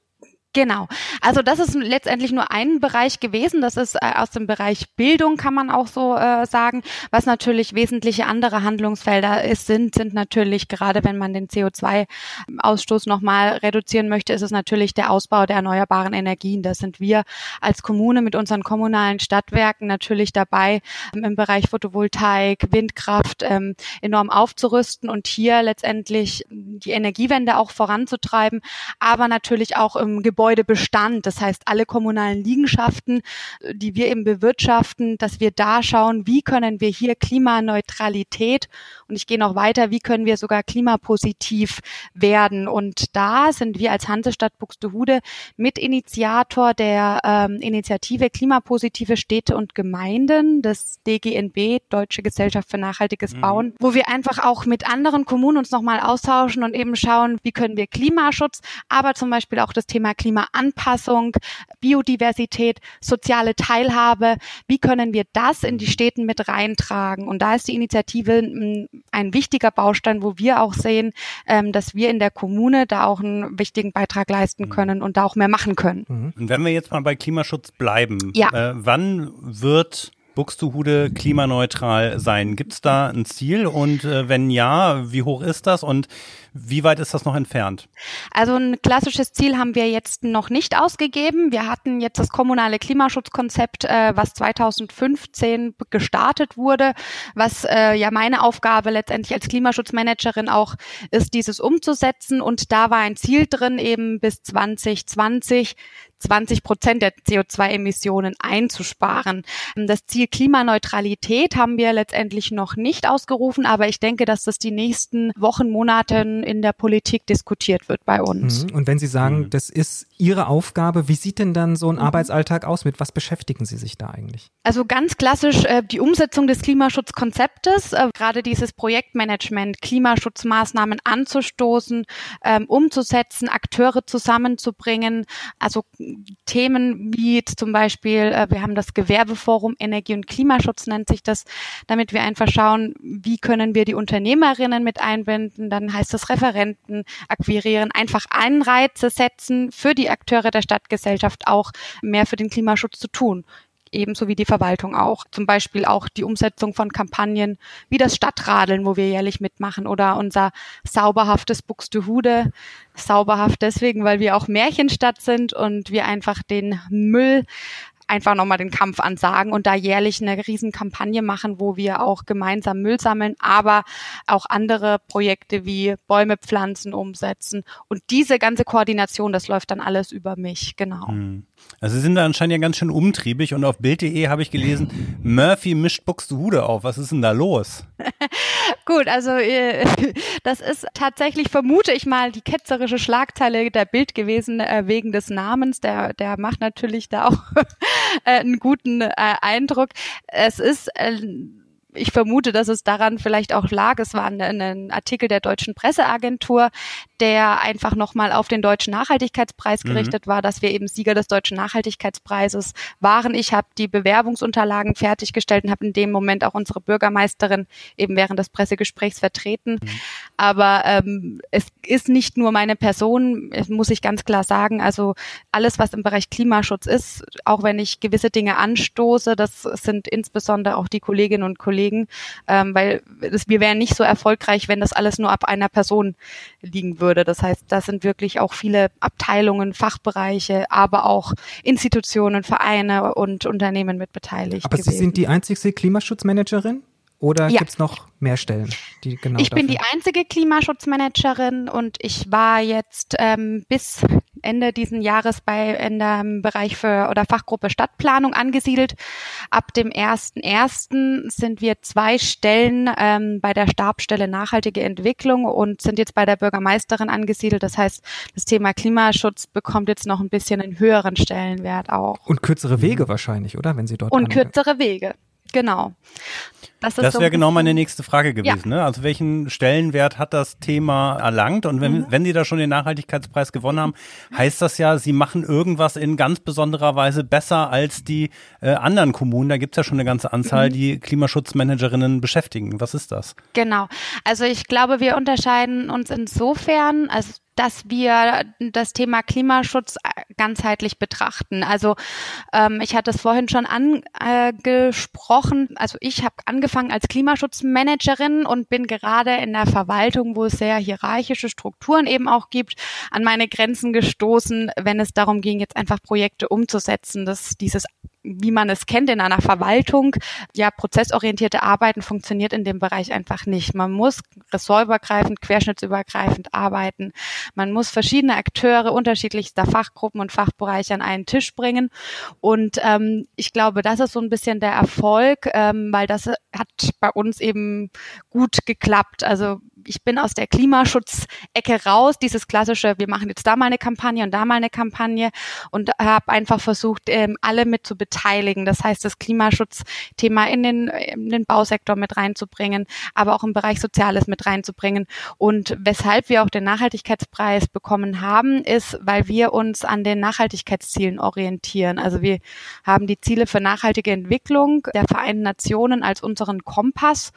Genau. Also das ist letztendlich nur ein Bereich gewesen. Das ist äh, aus dem Bereich Bildung, kann man auch so äh, sagen. Was natürlich wesentliche andere Handlungsfelder ist, sind, sind natürlich, gerade wenn man den CO2-Ausstoß nochmal reduzieren möchte, ist es natürlich der Ausbau der erneuerbaren Energien. Da sind wir als Kommune mit unseren kommunalen Stadtwerken natürlich dabei, ähm, im Bereich Photovoltaik, Windkraft ähm, enorm aufzurüsten und hier letztendlich die Energiewende auch voranzutreiben, aber natürlich auch im Gebäude Gebäudebestand, das heißt alle kommunalen Liegenschaften, die wir eben bewirtschaften, dass wir da schauen, wie können wir hier Klimaneutralität und ich gehe noch weiter, wie können wir sogar klimapositiv werden. Und da sind wir als Hansestadt Buxtehude Mitinitiator der ähm, Initiative Klimapositive Städte und Gemeinden des DGNB, Deutsche Gesellschaft für nachhaltiges mhm. Bauen, wo wir einfach auch mit anderen Kommunen uns nochmal austauschen und eben schauen, wie können wir Klimaschutz, aber zum Beispiel auch das Thema Klima Klimaanpassung, Biodiversität, soziale Teilhabe. Wie können wir das in die Städten mit reintragen? Und da ist die Initiative hm, ein wichtiger Baustein, wo wir auch sehen, ähm, dass wir in der Kommune da auch einen wichtigen Beitrag leisten mhm. können und da auch mehr machen können. Mhm. Und wenn wir jetzt mal bei Klimaschutz bleiben, ja. äh, wann wird Buxtehude klimaneutral sein? Gibt es da ein Ziel und äh, wenn ja, wie hoch ist das und wie weit ist das noch entfernt? Also ein klassisches Ziel haben wir jetzt noch nicht ausgegeben. Wir hatten jetzt das kommunale Klimaschutzkonzept, äh, was 2015 gestartet wurde, was äh, ja meine Aufgabe letztendlich als Klimaschutzmanagerin auch ist, dieses umzusetzen. Und da war ein Ziel drin, eben bis 2020 20 Prozent der CO2-Emissionen einzusparen. Das Ziel Klimaneutralität haben wir letztendlich noch nicht ausgerufen, aber ich denke, dass das die nächsten Wochen, Monate in der Politik diskutiert wird bei uns. Mhm. Und wenn Sie sagen, mhm. das ist Ihre Aufgabe, wie sieht denn dann so ein mhm. Arbeitsalltag aus? Mit was beschäftigen Sie sich da eigentlich? Also ganz klassisch äh, die Umsetzung des Klimaschutzkonzeptes, äh, gerade dieses Projektmanagement, Klimaschutzmaßnahmen anzustoßen, ähm, umzusetzen, Akteure zusammenzubringen. Also Themen wie jetzt zum Beispiel, äh, wir haben das Gewerbeforum Energie und Klimaschutz nennt sich das, damit wir einfach schauen, wie können wir die Unternehmerinnen mit einbinden. Dann heißt es Referenten akquirieren, einfach Anreize setzen für die Akteure der Stadtgesellschaft auch mehr für den Klimaschutz zu tun ebenso wie die Verwaltung auch. Zum Beispiel auch die Umsetzung von Kampagnen wie das Stadtradeln, wo wir jährlich mitmachen oder unser sauberhaftes Buxtehude. Sauberhaft deswegen, weil wir auch Märchenstadt sind und wir einfach den Müll einfach nochmal den Kampf ansagen und da jährlich eine Riesenkampagne machen, wo wir auch gemeinsam Müll sammeln, aber auch andere Projekte wie Bäume pflanzen umsetzen. Und diese ganze Koordination, das läuft dann alles über mich, genau. Hm. Also Sie sind da anscheinend ja ganz schön umtriebig und auf Bild.de habe ich gelesen, Murphy mischt Buxtehude auf. Was ist denn da los? Gut, also äh, das ist tatsächlich, vermute ich mal, die ketzerische Schlagzeile der Bild gewesen äh, wegen des Namens. Der, der macht natürlich da auch äh, einen guten Eindruck. Es ist ich vermute, dass es daran vielleicht auch lag. Es war ein, ein Artikel der deutschen Presseagentur, der einfach nochmal auf den deutschen Nachhaltigkeitspreis mhm. gerichtet war, dass wir eben Sieger des deutschen Nachhaltigkeitspreises waren. Ich habe die Bewerbungsunterlagen fertiggestellt und habe in dem Moment auch unsere Bürgermeisterin eben während des Pressegesprächs vertreten. Mhm. Aber ähm, es ist nicht nur meine Person, muss ich ganz klar sagen. Also alles, was im Bereich Klimaschutz ist, auch wenn ich gewisse Dinge anstoße, das sind insbesondere auch die Kolleginnen und Kollegen, Kollegen, ähm, weil das, wir wären nicht so erfolgreich, wenn das alles nur ab einer Person liegen würde. Das heißt, da sind wirklich auch viele Abteilungen, Fachbereiche, aber auch Institutionen, Vereine und Unternehmen mit beteiligt. Aber gewesen. Sie sind die einzigste Klimaschutzmanagerin? Oder ja. gibt es noch mehr Stellen, die genau Ich bin die einzige Klimaschutzmanagerin und ich war jetzt ähm, bis Ende diesen Jahres bei in dem Bereich für oder Fachgruppe Stadtplanung angesiedelt. Ab dem 1.1. sind wir zwei Stellen ähm, bei der Stabstelle Nachhaltige Entwicklung und sind jetzt bei der Bürgermeisterin angesiedelt. Das heißt, das Thema Klimaschutz bekommt jetzt noch ein bisschen einen höheren Stellenwert auch. Und kürzere Wege wahrscheinlich, oder? Wenn Sie dort Und kürzere Wege. Genau. Das, das wäre so genau meine nächste Frage gewesen. Ja. Ne? Also welchen Stellenwert hat das Thema erlangt? Und wenn, mhm. wenn Sie da schon den Nachhaltigkeitspreis gewonnen haben, heißt das ja, Sie machen irgendwas in ganz besonderer Weise besser als die äh, anderen Kommunen. Da gibt es ja schon eine ganze Anzahl, mhm. die Klimaschutzmanagerinnen beschäftigen. Was ist das? Genau. Also ich glaube, wir unterscheiden uns insofern, also dass wir das Thema Klimaschutz ganzheitlich betrachten. Also ähm, ich hatte es vorhin schon angesprochen. also ich habe angefangen als Klimaschutzmanagerin und bin gerade in der Verwaltung, wo es sehr hierarchische Strukturen eben auch gibt, an meine Grenzen gestoßen, wenn es darum ging, jetzt einfach Projekte umzusetzen. dass dieses wie man es kennt in einer Verwaltung, ja, prozessorientierte Arbeiten funktioniert in dem Bereich einfach nicht. Man muss ressortübergreifend, querschnittsübergreifend arbeiten. Man muss verschiedene Akteure unterschiedlichster Fachgruppen und Fachbereiche an einen Tisch bringen. Und ähm, ich glaube, das ist so ein bisschen der Erfolg, ähm, weil das hat bei uns eben gut geklappt. Also ich bin aus der Klimaschutzecke raus, dieses klassische, wir machen jetzt da mal eine Kampagne und da mal eine Kampagne und habe einfach versucht, ähm, alle mit zu beteiligen. Das heißt, das Klimaschutzthema in den, in den Bausektor mit reinzubringen, aber auch im Bereich Soziales mit reinzubringen. Und weshalb wir auch den Nachhaltigkeitspreis bekommen haben, ist, weil wir uns an den Nachhaltigkeitszielen orientieren. Also wir haben die Ziele für nachhaltige Entwicklung der Vereinten Nationen als unseren Kompass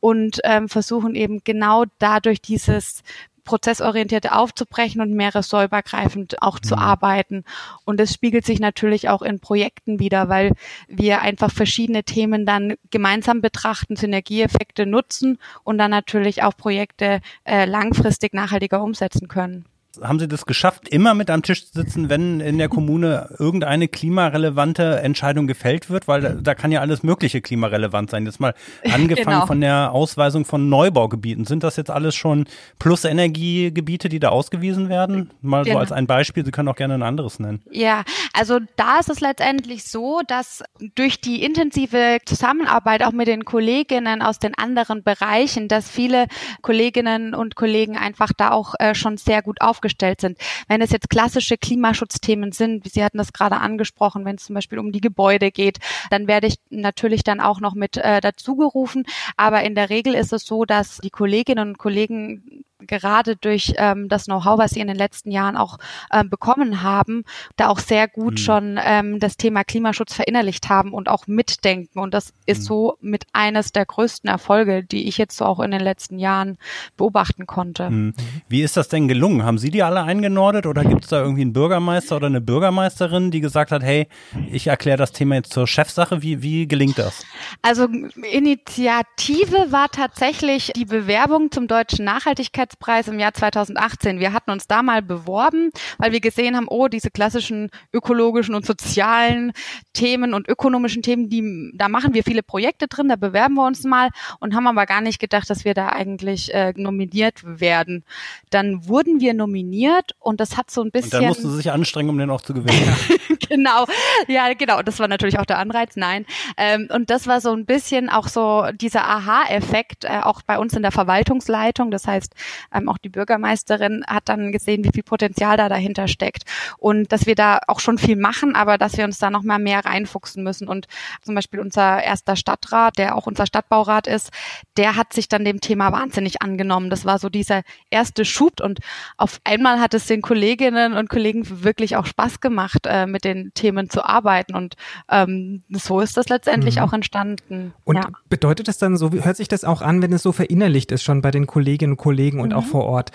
und ähm, versuchen eben genau dadurch dieses prozessorientierte aufzubrechen und mehr ressortübergreifend auch zu mhm. arbeiten. Und das spiegelt sich natürlich auch in Projekten wieder, weil wir einfach verschiedene Themen dann gemeinsam betrachten, Synergieeffekte nutzen und dann natürlich auch Projekte äh, langfristig nachhaltiger umsetzen können haben Sie das geschafft, immer mit am Tisch zu sitzen, wenn in der Kommune irgendeine klimarelevante Entscheidung gefällt wird? Weil da, da kann ja alles mögliche klimarelevant sein. Jetzt mal angefangen genau. von der Ausweisung von Neubaugebieten. Sind das jetzt alles schon Plus-Energiegebiete, die da ausgewiesen werden? Mal genau. so als ein Beispiel. Sie können auch gerne ein anderes nennen. Ja, also da ist es letztendlich so, dass durch die intensive Zusammenarbeit auch mit den Kolleginnen aus den anderen Bereichen, dass viele Kolleginnen und Kollegen einfach da auch äh, schon sehr gut aufgestellt aufgestellt sind. Wenn es jetzt klassische Klimaschutzthemen sind, wie Sie hatten das gerade angesprochen, wenn es zum Beispiel um die Gebäude geht, dann werde ich natürlich dann auch noch mit äh, dazugerufen. Aber in der Regel ist es so, dass die Kolleginnen und Kollegen gerade durch ähm, das Know-how, was sie in den letzten Jahren auch ähm, bekommen haben, da auch sehr gut mhm. schon ähm, das Thema Klimaschutz verinnerlicht haben und auch mitdenken. Und das ist mhm. so mit eines der größten Erfolge, die ich jetzt so auch in den letzten Jahren beobachten konnte. Mhm. Wie ist das denn gelungen? Haben Sie die alle eingenordet oder gibt es da irgendwie einen Bürgermeister oder eine Bürgermeisterin, die gesagt hat, hey, ich erkläre das Thema jetzt zur Chefsache? Wie, wie gelingt das? Also Initiative war tatsächlich die Bewerbung zum Deutschen Nachhaltigkeits Nobelpreis im Jahr 2018. Wir hatten uns da mal beworben, weil wir gesehen haben, oh, diese klassischen ökologischen und sozialen Themen und ökonomischen Themen, die da machen wir viele Projekte drin, da bewerben wir uns mal und haben aber gar nicht gedacht, dass wir da eigentlich äh, nominiert werden. Dann wurden wir nominiert und das hat so ein bisschen. Und dann mussten sie sich anstrengen, um den auch zu gewinnen. genau, ja, genau. Das war natürlich auch der Anreiz. Nein, ähm, und das war so ein bisschen auch so dieser Aha-Effekt äh, auch bei uns in der Verwaltungsleitung. Das heißt, ähm, auch die Bürgermeisterin hat dann gesehen, wie viel Potenzial da dahinter steckt und dass wir da auch schon viel machen, aber dass wir uns da noch mal mehr reinfuchsen müssen. Und zum Beispiel unser erster Stadtrat, der auch unser Stadtbaurat ist, der hat sich dann dem Thema wahnsinnig angenommen. Das war so dieser erste Schub und auf einmal hat es den Kolleginnen und Kollegen wirklich auch Spaß gemacht, äh, mit den Themen zu arbeiten und ähm, so ist das letztendlich mhm. auch entstanden. Und ja. bedeutet das dann so, hört sich das auch an, wenn es so verinnerlicht ist schon bei den Kolleginnen und Kollegen und mhm. auch vor Ort?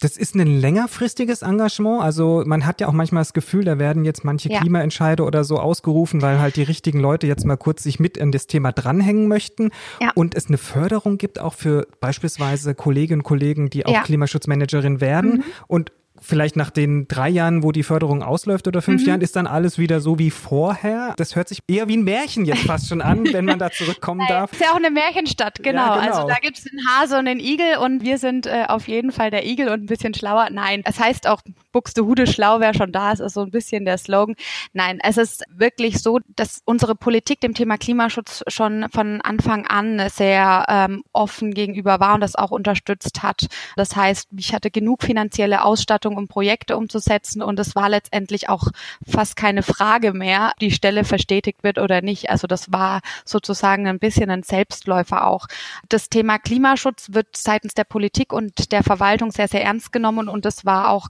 Das ist ein längerfristiges Engagement. Also man hat ja auch manchmal das Gefühl, da werden jetzt manche ja. Klimaentscheide oder so ausgerufen, weil halt die richtigen Leute jetzt mal kurz sich mit in das Thema dranhängen möchten. Ja. Und es eine Förderung gibt auch für beispielsweise Kolleginnen und Kollegen, die auch ja. Klimaschutzmanagerin werden. Mhm. Und vielleicht nach den drei Jahren, wo die Förderung ausläuft oder fünf mhm. Jahren, ist dann alles wieder so wie vorher. Das hört sich eher wie ein Märchen jetzt fast schon an, wenn man da zurückkommen darf. Ist ja auch eine Märchenstadt, genau. Ja, genau. Also da gibt es einen Hase und einen Igel und wir sind äh, auf jeden Fall der Igel und ein bisschen schlauer. Nein, es heißt auch Buxtehude schlau, wer schon da ist, ist so ein bisschen der Slogan. Nein, es ist wirklich so, dass unsere Politik dem Thema Klimaschutz schon von Anfang an sehr ähm, offen gegenüber war und das auch unterstützt hat. Das heißt, ich hatte genug finanzielle Ausstattung, um Projekte umzusetzen und es war letztendlich auch fast keine Frage mehr, die Stelle verstetigt wird oder nicht. Also das war sozusagen ein bisschen ein Selbstläufer auch. Das Thema Klimaschutz wird seitens der Politik und der Verwaltung sehr, sehr ernst genommen und es war auch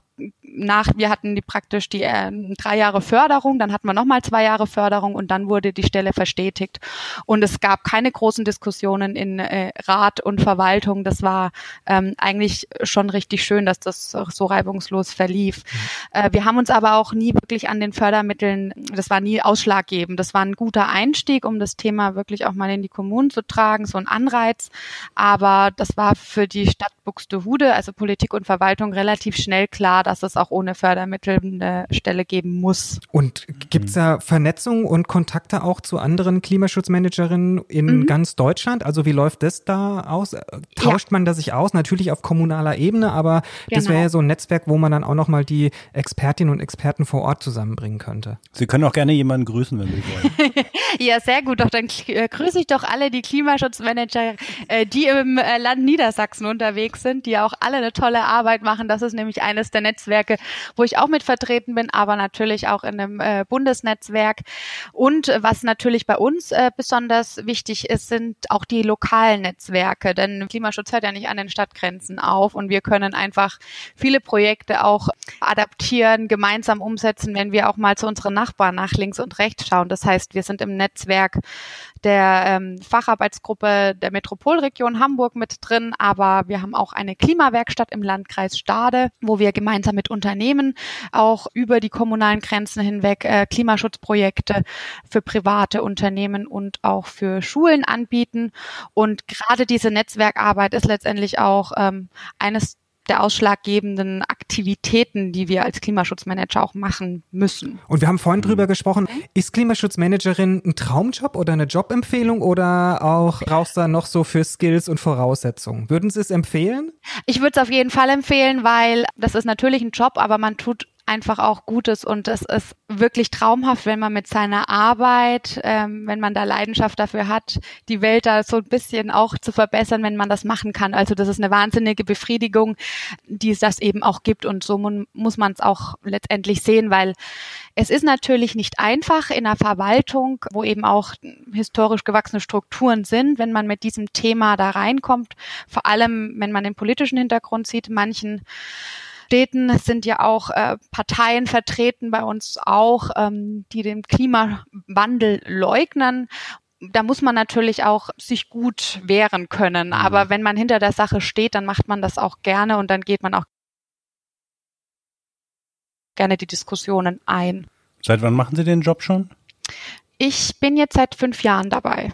nach, wir hatten die praktisch die äh, drei Jahre Förderung, dann hatten wir nochmal zwei Jahre Förderung und dann wurde die Stelle verstetigt. Und es gab keine großen Diskussionen in äh, Rat und Verwaltung. Das war ähm, eigentlich schon richtig schön, dass das so reibungslos verlief. Mhm. Äh, wir haben uns aber auch nie wirklich an den Fördermitteln, das war nie ausschlaggebend. Das war ein guter Einstieg, um das Thema wirklich auch mal in die Kommunen zu tragen, so ein Anreiz. Aber das war für die Stadt Buxtehude, also Politik und Verwaltung, relativ schnell klar, dass es auch ohne Fördermittel eine Stelle geben muss. Und gibt es da Vernetzung und Kontakte auch zu anderen Klimaschutzmanagerinnen in mhm. ganz Deutschland? Also wie läuft das da aus? Tauscht ja. man da sich aus? Natürlich auf kommunaler Ebene, aber genau. das wäre ja so ein Netzwerk, wo man dann auch nochmal die Expertinnen und Experten vor Ort zusammenbringen könnte. Sie können auch gerne jemanden grüßen, wenn Sie wollen. ja, sehr gut. Doch dann äh, grüße ich doch alle die Klimaschutzmanager, äh, die im äh, Land Niedersachsen unterwegs sind, die auch alle eine tolle Arbeit machen. Das ist nämlich eines der Netzwerke, wo ich auch mit vertreten bin, aber natürlich auch in einem äh, Bundesnetzwerk. Und was natürlich bei uns äh, besonders wichtig ist, sind auch die lokalen Netzwerke, denn Klimaschutz hört ja nicht an den Stadtgrenzen auf und wir können einfach viele Projekte auch adaptieren, gemeinsam umsetzen, wenn wir auch mal zu unseren Nachbarn nach links und rechts schauen. Das heißt, wir sind im Netzwerk der ähm, Facharbeitsgruppe der Metropolregion Hamburg mit drin, aber wir haben auch eine Klimawerkstatt im Landkreis Stade, wo wir gemeinsam mit Unternehmen auch über die kommunalen Grenzen hinweg äh, Klimaschutzprojekte für private Unternehmen und auch für Schulen anbieten. Und gerade diese Netzwerkarbeit ist letztendlich auch ähm, eines der ausschlaggebenden Aktivitäten, die wir als Klimaschutzmanager auch machen müssen. Und wir haben vorhin drüber gesprochen, ist Klimaschutzmanagerin ein Traumjob oder eine Jobempfehlung oder auch brauchst du noch so für Skills und Voraussetzungen? Würden Sie es empfehlen? Ich würde es auf jeden Fall empfehlen, weil das ist natürlich ein Job, aber man tut einfach auch Gutes. Und es ist wirklich traumhaft, wenn man mit seiner Arbeit, ähm, wenn man da Leidenschaft dafür hat, die Welt da so ein bisschen auch zu verbessern, wenn man das machen kann. Also das ist eine wahnsinnige Befriedigung, die es das eben auch gibt. Und so muss man es auch letztendlich sehen, weil es ist natürlich nicht einfach in der Verwaltung, wo eben auch historisch gewachsene Strukturen sind, wenn man mit diesem Thema da reinkommt, vor allem wenn man den politischen Hintergrund sieht, manchen Städten sind ja auch äh, Parteien vertreten bei uns auch, ähm, die den Klimawandel leugnen da muss man natürlich auch sich gut wehren können. Mhm. Aber wenn man hinter der Sache steht, dann macht man das auch gerne und dann geht man auch gerne die Diskussionen ein. Seit wann machen Sie den Job schon? Ich bin jetzt seit fünf Jahren dabei.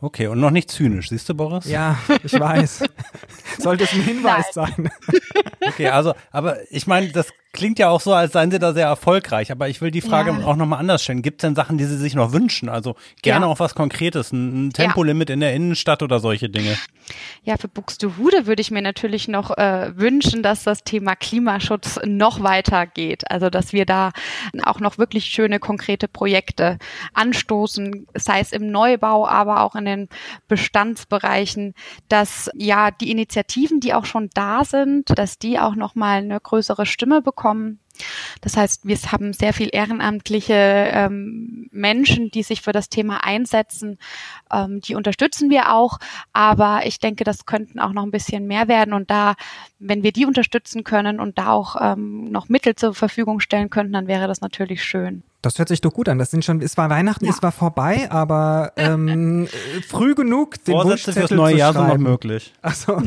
Okay, und noch nicht zynisch, siehst du, Boris? Ja, ich weiß. Sollte es ein Hinweis sein. Okay, also, aber ich meine, das klingt ja auch so, als seien Sie da sehr erfolgreich. Aber ich will die Frage Ja. auch nochmal anders stellen. Gibt es denn Sachen, die Sie sich noch wünschen? Also gerne Ja. auch was Konkretes, ein, ein Tempolimit in der Innenstadt oder solche Dinge. Ja, für Buxtehude würde ich mir natürlich noch äh, wünschen, dass das Thema Klimaschutz noch weiter geht. Also, dass wir da auch noch wirklich schöne, konkrete Projekte anstoßen, sei es im Neubau, aber auch in den Bestandsbereichen, dass ja die Initiativen, die auch schon da sind, dass die auch noch mal eine größere Stimme bekommen. Das heißt, wir haben sehr viel ehrenamtliche ähm, Menschen, die sich für das Thema einsetzen. Ähm, die unterstützen wir auch, aber ich denke, das könnten auch noch ein bisschen mehr werden. Und da, wenn wir die unterstützen können und da auch ähm, noch Mittel zur Verfügung stellen könnten, dann wäre das natürlich schön. Das hört sich doch gut an. Das sind schon, es war Weihnachten, Ja. es war vorbei, aber ähm, äh, früh genug den Vorsätze fürs neue zu Jahr sind noch möglich. Achso.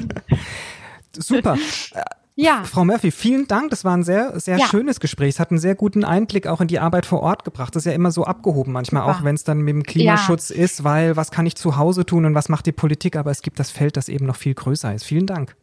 Super. Ja, Frau Murphy, vielen Dank. Das war ein sehr, sehr Ja. schönes Gespräch. Es hat einen sehr guten Einblick auch in die Arbeit vor Ort gebracht. Das ist ja immer so abgehoben manchmal, Super. auch wenn es dann mit dem Klimaschutz ist, weil was kann ich zu Hause tun und was macht die Politik? Aber es gibt das Feld, das eben noch viel größer ist. Vielen Dank.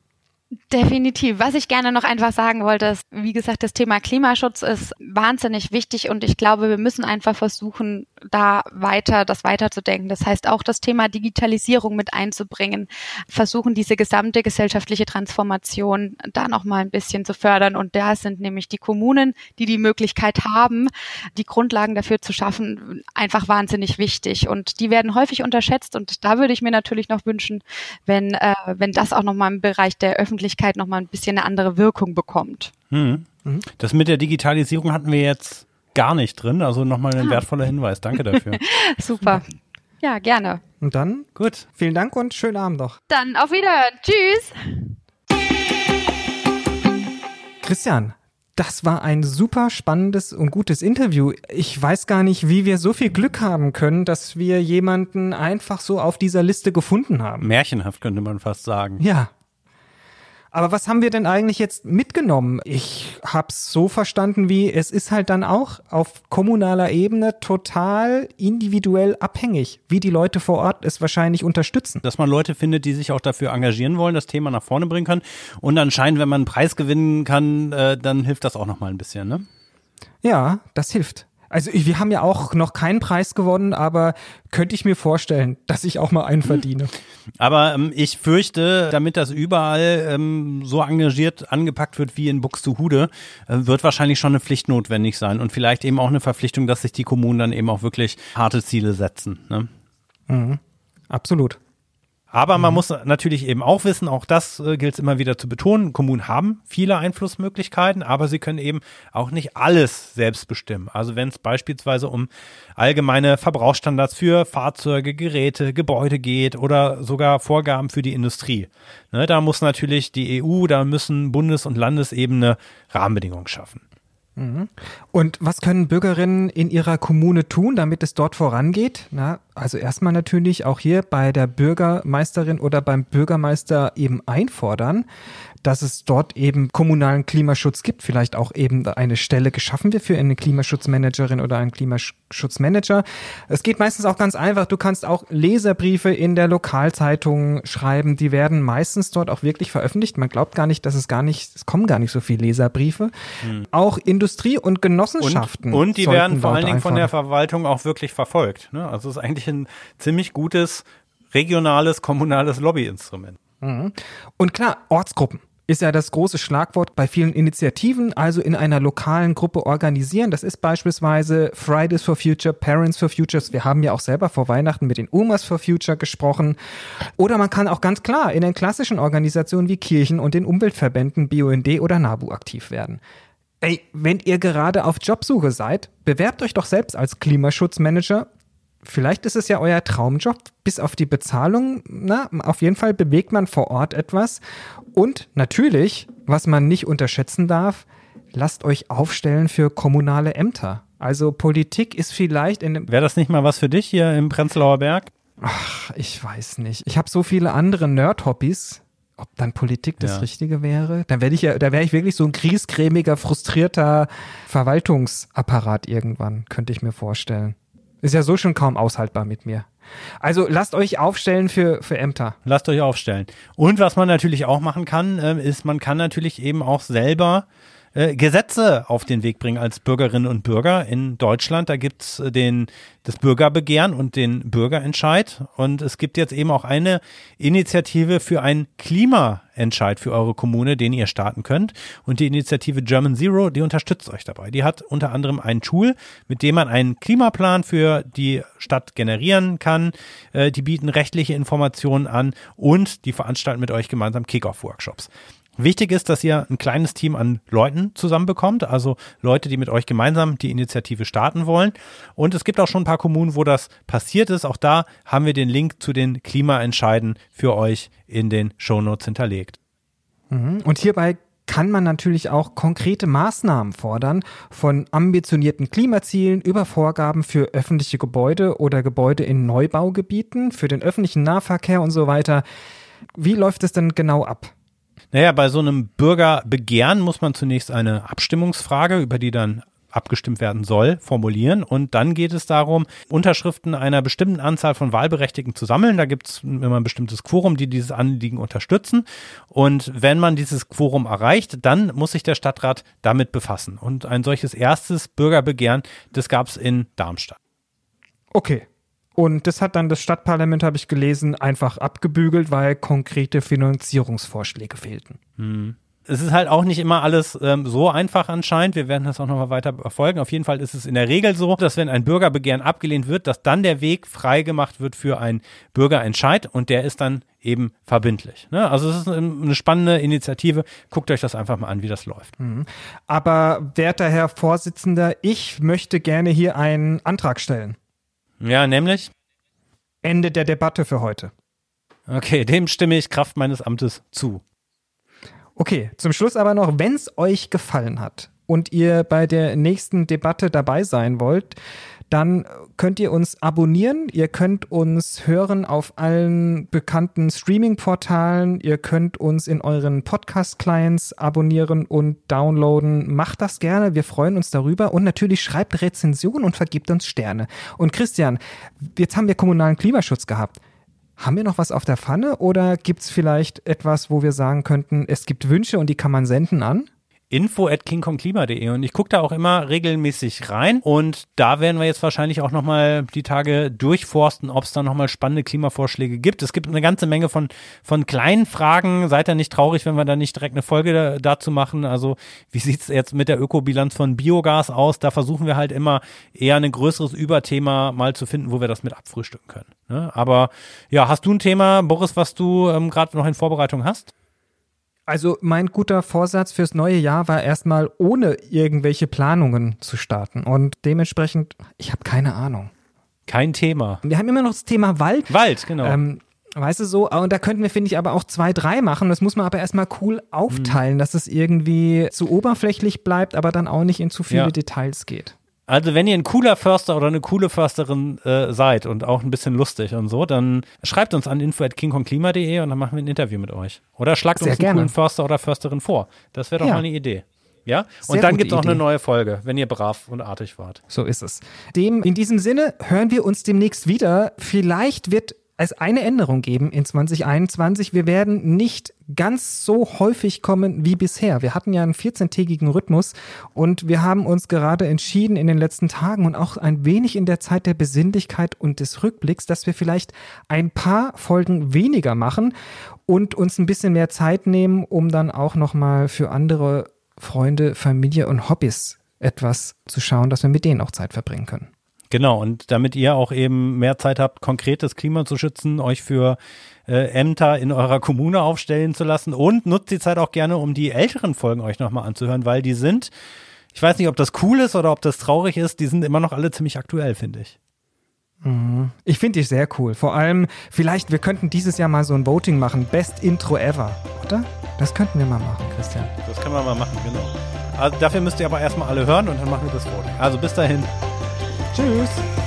Definitiv. Was ich gerne noch einfach sagen wollte, ist, wie gesagt, das Thema Klimaschutz ist wahnsinnig wichtig und ich glaube, wir müssen einfach versuchen, da weiter, das weiterzudenken. Das heißt auch das Thema Digitalisierung mit einzubringen, versuchen diese gesamte gesellschaftliche Transformation da noch mal ein bisschen zu fördern und da sind nämlich die Kommunen, die die Möglichkeit haben, die Grundlagen dafür zu schaffen, einfach wahnsinnig wichtig und die werden häufig unterschätzt und da würde ich mir natürlich noch wünschen, wenn, äh, wenn das auch noch mal im Bereich der Öffentlichkeit noch mal ein bisschen eine andere Wirkung bekommt. Hm. Das mit der Digitalisierung hatten wir jetzt gar nicht drin. Also nochmal ein Ah. wertvoller Hinweis. Danke dafür. Super. Ja, gerne. Und dann Gut. vielen Dank und schönen Abend noch. Dann auf Wiederhören. Tschüss. Christian, das war ein super spannendes und gutes Interview. Ich weiß gar nicht, wie wir so viel Glück haben können, dass wir jemanden einfach so auf dieser Liste gefunden haben. Märchenhaft könnte man fast sagen. Ja. Aber was haben wir denn eigentlich jetzt mitgenommen? Ich hab's so verstanden, wie es ist halt dann auch auf kommunaler Ebene total individuell abhängig, wie die Leute vor Ort es wahrscheinlich unterstützen. Dass man Leute findet, die sich auch dafür engagieren wollen, das Thema nach vorne bringen können. Und anscheinend, wenn man einen Preis gewinnen kann, äh, dann hilft das auch nochmal ein bisschen, ne? Ja, das hilft. Also wir haben ja auch noch keinen Preis gewonnen, aber könnte ich mir vorstellen, dass ich auch mal einen verdiene. Aber ähm, ich fürchte, damit das überall ähm, so engagiert angepackt wird wie in Buxtehude, äh, wird wahrscheinlich schon eine Pflicht notwendig sein und vielleicht eben auch eine Verpflichtung, dass sich die Kommunen dann eben auch wirklich harte Ziele setzen. Ne? Absolut. Aber man muss natürlich eben auch wissen, auch das äh, gilt es immer wieder zu betonen, Kommunen haben viele Einflussmöglichkeiten, aber sie können eben auch nicht alles selbst bestimmen. Also wenn es beispielsweise um allgemeine Verbrauchsstandards für Fahrzeuge, Geräte, Gebäude geht oder sogar Vorgaben für die Industrie. Ne, da muss natürlich die EU, da müssen Bundes- und Landesebene Rahmenbedingungen schaffen. Und was können Bürgerinnen in ihrer Kommune tun, damit es dort vorangeht? Na, also erstmal natürlich auch hier bei der Bürgermeisterin oder beim Bürgermeister eben einfordern, dass es dort eben kommunalen Klimaschutz gibt, vielleicht auch eben eine Stelle geschaffen wird für eine Klimaschutzmanagerin oder einen Klimaschutzmanager. Es geht meistens auch ganz einfach. Du kannst auch Leserbriefe in der Lokalzeitung schreiben. Die werden meistens dort auch wirklich veröffentlicht. Man glaubt gar nicht, dass es gar nicht, es kommen gar nicht so viele Leserbriefe. Auch Industrie und Genossenschaften. Und, und die werden vor allen Dingen von der Verwaltung auch wirklich verfolgt. Ne? Also es ist eigentlich ein ziemlich gutes regionales, kommunales Lobbyinstrument. Und klar, Ortsgruppen ist ja das große Schlagwort bei vielen Initiativen, also in einer lokalen Gruppe organisieren. Das ist beispielsweise Fridays for Future, Parents for Futures. Wir haben ja auch selber vor Weihnachten mit den Omas for Future gesprochen. Oder man kann auch ganz klar in den klassischen Organisationen wie Kirchen und den Umweltverbänden BUND oder NABU aktiv werden. Ey, wenn ihr gerade auf Jobsuche seid, bewerbt euch doch selbst als Klimaschutzmanager Vielleicht ist es ja euer Traumjob, bis auf die Bezahlung. Na, auf jeden Fall bewegt man vor Ort etwas. Und natürlich, was man nicht unterschätzen darf, lasst euch aufstellen für kommunale Ämter. Also Politik ist vielleicht in dem. Wäre das nicht mal was für dich hier im Prenzlauer Berg? Ach, ich weiß nicht. Ich habe so viele andere Nerd-Hobbys. Ob dann Politik das Ja. Richtige wäre? Dann werde ich ja, da wäre ich wirklich so ein griesgrämiger, frustrierter Verwaltungsapparat irgendwann, könnte ich mir vorstellen. Ist ja so schon kaum aushaltbar mit mir. Also lasst euch aufstellen für, für Ämter. Lasst euch aufstellen. Und was man natürlich auch machen kann, äh, ist, man kann natürlich eben auch selber äh, Gesetze auf den Weg bringen als Bürgerinnen und Bürger in Deutschland. Da gibt's äh, den, das Bürgerbegehren und den Bürgerentscheid. Und es gibt jetzt eben auch eine Initiative für einen Klimaentscheid für eure Kommune, den ihr starten könnt. Und die Initiative German Zero, die unterstützt euch dabei. Die hat unter anderem ein Tool, mit dem man einen Klimaplan für die Stadt generieren kann. Äh, die bieten rechtliche Informationen an und die veranstalten mit euch gemeinsam Kick-Off-Workshops. Wichtig ist, dass ihr ein kleines Team an Leuten zusammenbekommt, also Leute, die mit euch gemeinsam die Initiative starten wollen. Und es gibt auch schon ein paar Kommunen, wo das passiert ist. Auch da haben wir den Link zu den Klimaentscheiden für euch in den Shownotes hinterlegt. Mhm. Und hierbei kann man natürlich auch konkrete Maßnahmen fordern, von ambitionierten Klimazielen über Vorgaben für öffentliche Gebäude oder Gebäude in Neubaugebieten, für den öffentlichen Nahverkehr und so weiter. Wie läuft es denn genau ab? Naja, bei so einem Bürgerbegehren muss man zunächst eine Abstimmungsfrage, über die dann abgestimmt werden soll, formulieren. Und dann geht es darum, Unterschriften einer bestimmten Anzahl von Wahlberechtigten zu sammeln. Da gibt es immer ein bestimmtes Quorum, die dieses Anliegen unterstützen. Und wenn man dieses Quorum erreicht, dann muss sich der Stadtrat damit befassen. Und ein solches erstes Bürgerbegehren, das gab es in Darmstadt. Okay, und das hat dann das Stadtparlament, habe ich gelesen, einfach abgebügelt, weil konkrete Finanzierungsvorschläge fehlten. Hm. Es ist halt auch nicht immer alles ähm, so einfach anscheinend. Wir werden das auch nochmal weiter verfolgen. Auf jeden Fall ist es in der Regel so, dass wenn ein Bürgerbegehren abgelehnt wird, dass dann der Weg freigemacht wird für einen Bürgerentscheid und der ist dann eben verbindlich. Ne? Also es ist eine spannende Initiative. Guckt euch das einfach mal an, wie das läuft. Mhm. Aber werter Herr Vorsitzender, ich möchte gerne hier einen Antrag stellen. Ja, nämlich? Ende der Debatte für heute. Okay, dem stimme ich Kraft meines Amtes zu. Okay, zum Schluss aber noch, wenn es euch gefallen hat und ihr bei der nächsten Debatte dabei sein wollt, dann könnt ihr uns abonnieren, ihr könnt uns hören auf allen bekannten Streaming-Portalen, ihr könnt uns in euren Podcast-Clients abonnieren und downloaden. Macht das gerne, wir freuen uns darüber und natürlich schreibt Rezensionen und vergibt uns Sterne. Und Christian, jetzt haben wir kommunalen Klimaschutz gehabt. Haben wir noch was auf der Pfanne oder gibt es vielleicht etwas, wo wir sagen könnten, es gibt Wünsche und die kann man senden an? Info at kingkongklima.de und ich gucke da auch immer regelmäßig rein und da werden wir jetzt wahrscheinlich auch nochmal die Tage durchforsten, ob es da nochmal spannende Klimavorschläge gibt. Es gibt eine ganze Menge von, von kleinen Fragen. Seid ihr nicht traurig, wenn wir da nicht direkt eine Folge da, dazu machen. Also wie sieht's jetzt mit der Ökobilanz von Biogas aus? Da versuchen wir halt immer eher ein größeres Überthema mal zu finden, wo wir das mit abfrühstücken können. Ne? Aber ja, hast du ein Thema, Boris, was du ähm, gerade noch in Vorbereitung hast? Also mein guter Vorsatz fürs neue Jahr war erstmal ohne irgendwelche Planungen zu starten. Und dementsprechend, ich habe keine Ahnung. Kein Thema. Wir haben immer noch das Thema Wald. Wald, genau. Ähm, weißt du so, und da könnten wir, finde ich, aber auch zwei, drei machen. Das muss man aber erstmal cool aufteilen, mhm. dass es irgendwie zu oberflächlich bleibt, aber dann auch nicht in zu viele ja. Details geht. Also wenn ihr ein cooler Förster oder eine coole Försterin äh, seid und auch ein bisschen lustig und so, dann schreibt uns an info@kingkongklima.de und dann machen wir ein Interview mit euch. Oder schlagt Sehr uns einen gerne. coolen Förster oder Försterin vor. Das wäre doch ja. mal eine Idee. Ja? Sehr und dann gibt es auch eine neue Folge, wenn ihr brav und artig wart. So ist es. Dem, in diesem Sinne hören wir uns demnächst wieder. Vielleicht wird es eine Änderung geben in 2021. Wir werden nicht ganz so häufig kommen wie bisher. Wir hatten ja einen 14-tägigen Rhythmus und wir haben uns gerade entschieden in den letzten Tagen und auch ein wenig in der Zeit der Besinnlichkeit und des Rückblicks, dass wir vielleicht ein paar Folgen weniger machen und uns ein bisschen mehr Zeit nehmen, um dann auch nochmal für andere Freunde, Familie und Hobbys etwas zu schauen, dass wir mit denen auch Zeit verbringen können. Genau, und damit ihr auch eben mehr Zeit habt, konkretes Klima zu schützen, euch für äh, Ämter in eurer Kommune aufstellen zu lassen und nutzt die Zeit auch gerne, um die älteren Folgen euch nochmal anzuhören, weil die sind, ich weiß nicht, ob das cool ist oder ob das traurig ist, die sind immer noch alle ziemlich aktuell, finde ich. Mhm. Ich finde die sehr cool. Vor allem, vielleicht, wir könnten dieses Jahr mal so ein Voting machen. Best Intro ever, oder? Das könnten wir mal machen, Christian. Das können wir mal machen, genau. Also dafür müsst ihr aber erstmal alle hören und dann machen wir das Voting. Also bis dahin. Tschüss.